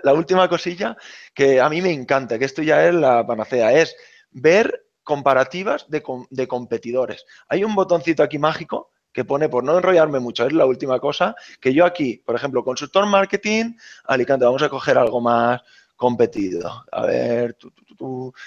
La última cosilla que a mí me encanta, que esto ya es la panacea, es ver comparativas de, de competidores. Hay un botoncito aquí mágico que pone, por no enrollarme mucho, es la última cosa, que yo aquí, por ejemplo, consultor marketing, Alicante, vamos a coger algo más competido. A ver,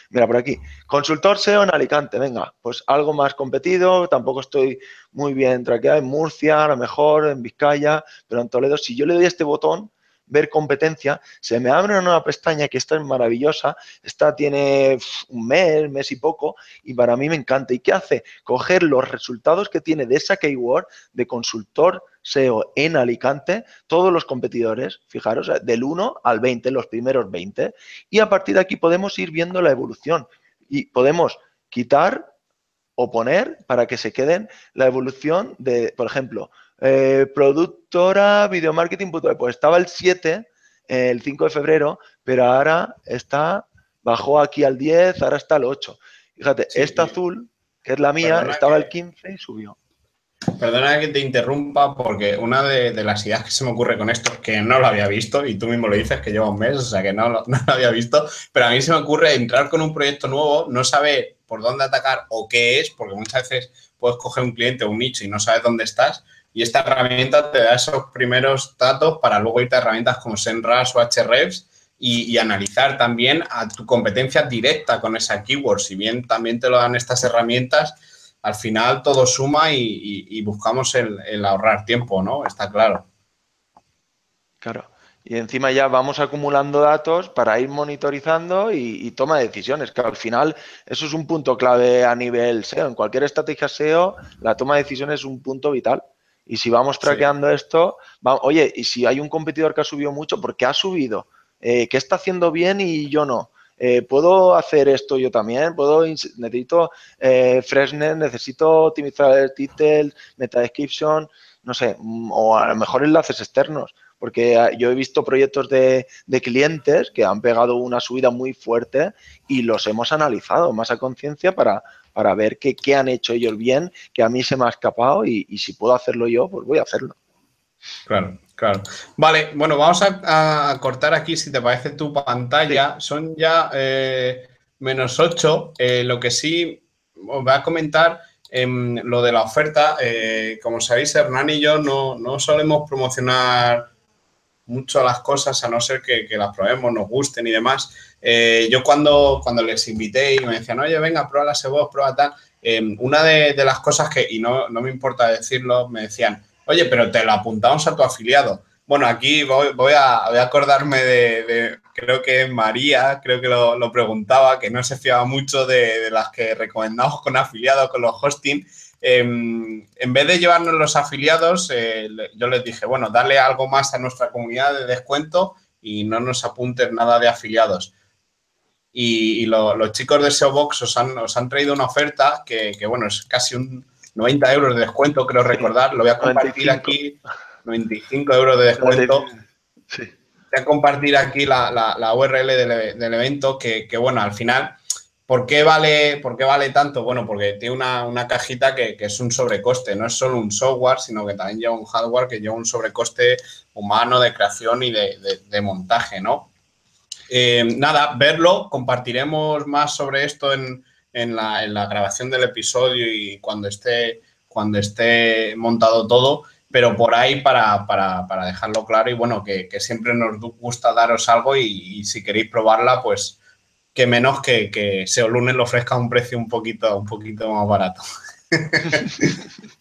mira por aquí. Consultor SEO en Alicante, venga, pues algo más competido, tampoco estoy muy bien traqueado en Murcia, a lo mejor en Vizcaya, pero en Toledo, si yo le doy este botón, ver competencia, se me abre una nueva pestaña que esta es maravillosa, esta tiene un mes, mes y poco, y para mí me encanta. ¿Y qué hace? Coger los resultados que tiene de esa keyword de consultor SEO en Alicante, todos los competidores, fijaros, del 1 al 20, los primeros 20, y a partir de aquí podemos ir viendo la evolución y podemos quitar o poner para que se queden la evolución de, por ejemplo, eh, productora video marketing. Pues estaba el 7, el 5 de febrero, pero ahora está, bajó aquí al 10, ahora está el 8. Fíjate, esta azul, que es la mía, estaba el 15 y subió. Perdona que te interrumpa porque una de, las ideas que se me ocurre con esto, que no lo había visto, y tú mismo lo dices que lleva un mes, o sea que no, <laughs> no, lo había visto, pero a mí se me ocurre entrar con un proyecto nuevo, no saber por dónde atacar o qué es, porque muchas veces puedes coger un cliente o un nicho y no sabes dónde estás, y esta herramienta te da esos primeros datos para luego irte a herramientas como SEMrush o Ahrefs y, analizar también a tu competencia directa con esa keyword. Si bien también te lo dan estas herramientas, al final todo suma y, buscamos el, ahorrar tiempo, ¿no? Está claro. Claro. Y encima ya vamos acumulando datos para ir monitorizando y, toma de decisiones, que al final eso es un punto clave a nivel SEO. En cualquier estrategia SEO, la toma de decisiones es un punto vital. Y si vamos traqueando esto, oye, y si hay un competidor que ha subido mucho, ¿por qué ha subido? Eh, ¿Qué está haciendo bien y yo no? Eh, ¿Puedo hacer esto yo también? ¿Puedo, necesito eh, necesito optimizar el title, meta description, no sé, mm, o a lo mejor enlaces externos porque ah, yo he visto proyectos de, de, clientes que han pegado una subida muy fuerte y los hemos analizado más a conciencia para, para ver qué, qué, han hecho ellos bien, que a mí se me ha escapado y, y, si puedo hacerlo yo, pues voy a hacerlo. Claro, claro. Vale, bueno, vamos a, cortar aquí, si te parece, tu pantalla. Son ya eh, menos 8. Eh, lo que sí os voy a comentar en em, lo de la oferta. Eh, como sabéis, Hernán y yo no, no solemos promocionar mucho las cosas, a no ser que, que las probemos, nos gusten y demás. Eh, yo cuando, cuando les invité y me decían, oye, venga, prueba la SEO, prueba tal, em, una de, las cosas que, y no, no, me importa decirlo, me decían, oye, pero te lo apuntamos a tu afiliado. Bueno, aquí voy, voy, a, acordarme de, creo que María, creo que lo, lo, preguntaba, que no se fiaba mucho de, las que recomendamos con afiliados, con los hosting. Em, en vez de llevarnos los afiliados, eh, yo les dije, bueno, dale algo más a nuestra comunidad de descuento y no nos apuntes nada de afiliados. Y, los chicos de SEObox os han, os han traído una oferta que, bueno, es casi un 90 euros de descuento, creo recordar. Lo voy a compartir aquí. 95 euros de descuento. Sí. Voy a compartir aquí la, URL del, evento que, bueno, al final, ¿por qué vale, por qué vale tanto? Bueno, porque tiene una, cajita que, es un sobrecoste. No es solo un software, sino que también lleva un hardware que lleva un sobrecoste humano de creación y de, de montaje, ¿no? Eh, nada, verlo, compartiremos más sobre esto en, la, grabación del episodio y cuando esté, cuando esté montado todo, pero por ahí para, dejarlo claro y bueno, que, siempre nos gusta daros algo y, si queréis probarla, pues que menos que, que SEO Lunes lo ofrezca a un precio un poquito, un poquito más barato. <laughs>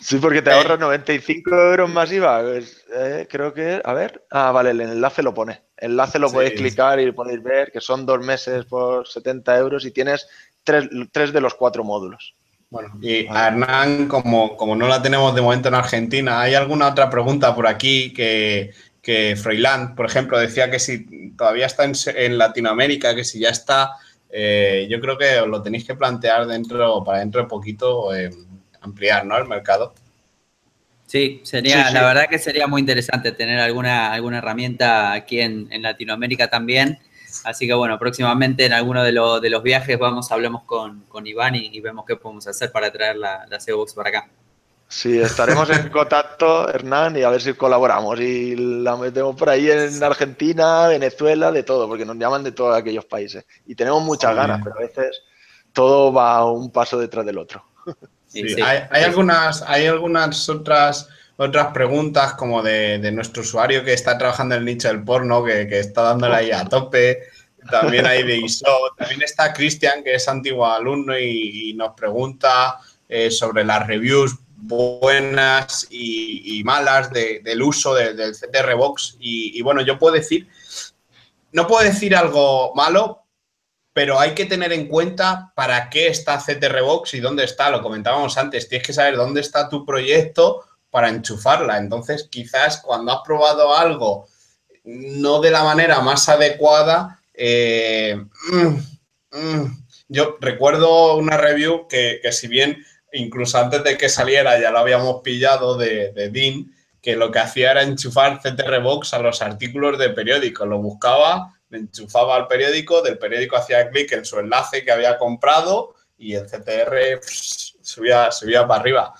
Sí, porque te ahorras 95 euros más IVA. Eh, creo que, a ver, ah, vale, el enlace lo pone. Enlace lo podéis clicar y podéis ver que son dos meses por 70 euros y tienes tres, de los cuatro módulos. Bueno, y a Hernán, como, como no la tenemos de momento en Argentina, ¿hay alguna otra pregunta por aquí que, que Froilán, por ejemplo, decía que si todavía está en, Latinoamérica, que si ya está, eh, yo creo que os lo tenéis que plantear dentro, para dentro de poquito. Eh, ampliar ¿no? el mercado. Sí, sería, la verdad que sería muy interesante tener alguna, alguna herramienta aquí en, Latinoamérica también. Así que bueno, próximamente en alguno de, de los viajes vamos, hablemos con, con Iván y, vemos qué podemos hacer para traer la, la SEO Box para acá. Sí, estaremos en <laughs> contacto, Hernán, y a ver si colaboramos. Y la metemos por ahí en Argentina, Venezuela, de todo, porque nos llaman de todos aquellos países. Y tenemos muchas ganas, pero a veces todo va un paso detrás del otro. <laughs> Sí, Hay, algunas, hay algunas otras, otras preguntas como de, nuestro usuario que está trabajando en el nicho del porno, que, está dándole ahí a tope. También hay de ISO. También está Cristian, que es antiguo alumno y, nos pregunta eh, sobre las reviews buenas y, malas del uso del CTR Box. Y, bueno, yo puedo decir, no puedo decir algo malo, pero hay que tener en cuenta para qué está CTR Box y dónde está. Lo comentábamos antes, tienes que saber dónde está tu proyecto para enchufarla. Entonces, quizás cuando has probado algo no de la manera más adecuada, eh, mm, mm, yo recuerdo una review que, que si bien incluso antes de que saliera ya lo habíamos pillado de, de Dean, que lo que hacía era enchufar CTR Box a los artículos de periódico. Lo buscaba, le enchufaba al periódico, del periódico hacía clic en su enlace que había comprado y el CTR subía, subía para arriba.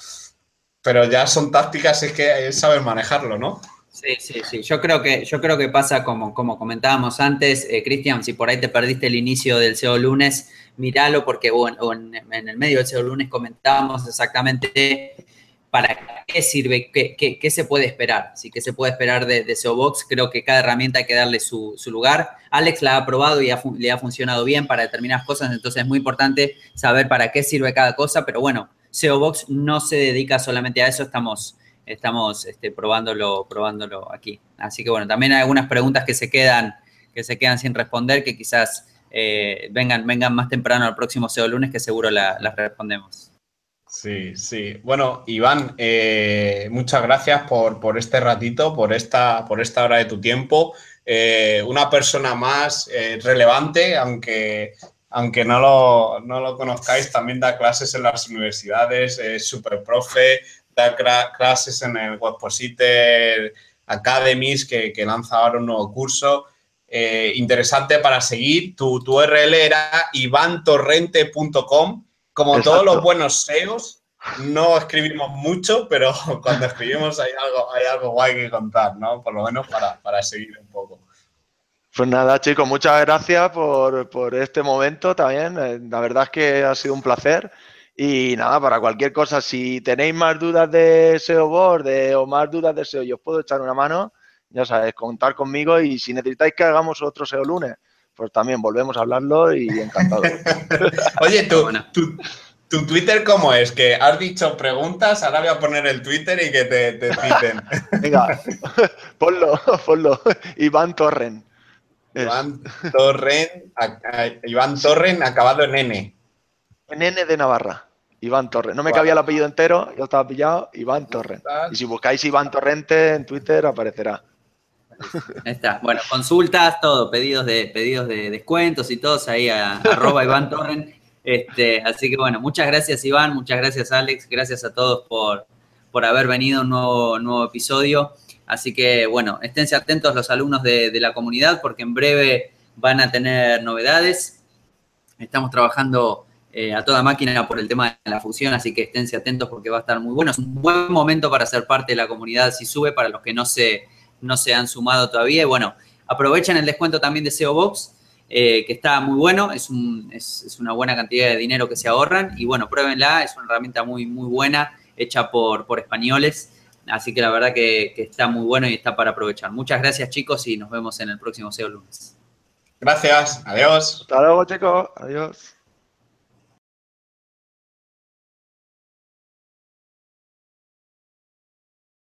Pero ya son tácticas, es que él sabe manejarlo, ¿no? Sí, sí, sí. Yo creo que, yo creo que pasa como, como comentábamos antes, eh, Cristian, si por ahí te perdiste el inicio del SEO lunes, míralo porque en, el medio del SEO lunes comentábamos exactamente para qué sirve, qué, se puede esperar. Sí, qué se puede esperar de, SEO Box. Creo que cada herramienta hay que darle su, lugar. Alex la ha probado y le ha funcionado bien para determinadas cosas, entonces es muy importante saber para qué sirve cada cosa, pero bueno, SEO Box no se dedica solamente a eso, estamos estamos este, probándolo, probándolo aquí. Así que bueno, también hay algunas preguntas que se quedan, que se quedan sin responder, que quizás eh, vengan, vengan más temprano al próximo SEO lunes, que seguro las respondemos. Sí, sí. Bueno, Iván, eh, muchas gracias por, este ratito, por esta, por esta hora de tu tiempo. Eh, una persona más relevante, aunque, aunque no lo, no lo, conozcáis, también da clases en las universidades, es súper profe, clases en el Webpositor Academies, que, que lanza ahora un nuevo curso. Eh, interesante para seguir. Tu, URL era ivantorrente.com. Como todos los buenos SEOs, no escribimos mucho, pero <laughs> cuando escribimos hay algo, hay algo guay que contar, ¿no? Por lo menos para, para seguir un poco. Pues nada, chicos, muchas gracias por, por, este momento también. Eh, la verdad es que ha sido un placer. Y nada, para cualquier cosa, si tenéis más dudas de SEO Board o más dudas de SEO, yo os puedo echar una mano, ya sabes, contar conmigo y si necesitáis que hagamos otro SEO lunes, pues también volvemos a hablarlo y encantado. <laughs> Oye, tu, tu, Twitter cómo es? Que has dicho preguntas, ahora voy a poner el Twitter y que te, te citen. <laughs> Venga, ponlo, ponlo. Iván Torren. Iván Torren, Iván Torren acabado en N. En N de Navarra. Iván Torres. No me cabía el apellido entero, yo estaba pillado, Iván Torres. Y si buscáis Iván Torrente en Twitter, aparecerá. Ahí está. Bueno, consultas, todo, pedidos de, pedidos de descuentos y todos ahí a, arroba Iván Torren. Este, así que bueno, muchas gracias Iván, muchas gracias Alex, gracias a todos por, por haber venido a un nuevo, nuevo episodio. Así que bueno, esténse atentos los alumnos de, la comunidad porque en breve van a tener novedades. Estamos trabajando eh, a toda máquina por el tema de la fusión, así que esténse atentos porque va a estar muy bueno. Es un buen momento para ser parte de la comunidad si sube, para los que no se, no se han sumado todavía. Y bueno, aprovechen el descuento también de SEO Box, eh, que está muy bueno, es, es, una buena cantidad de dinero que se ahorran. Y bueno, pruébenla, es una herramienta muy, muy buena, hecha por, por españoles. Así que la verdad que, que está muy bueno y está para aprovechar. Muchas gracias chicos y nos vemos en el próximo SEO lunes. Gracias, adiós. Hasta luego chicos, adiós.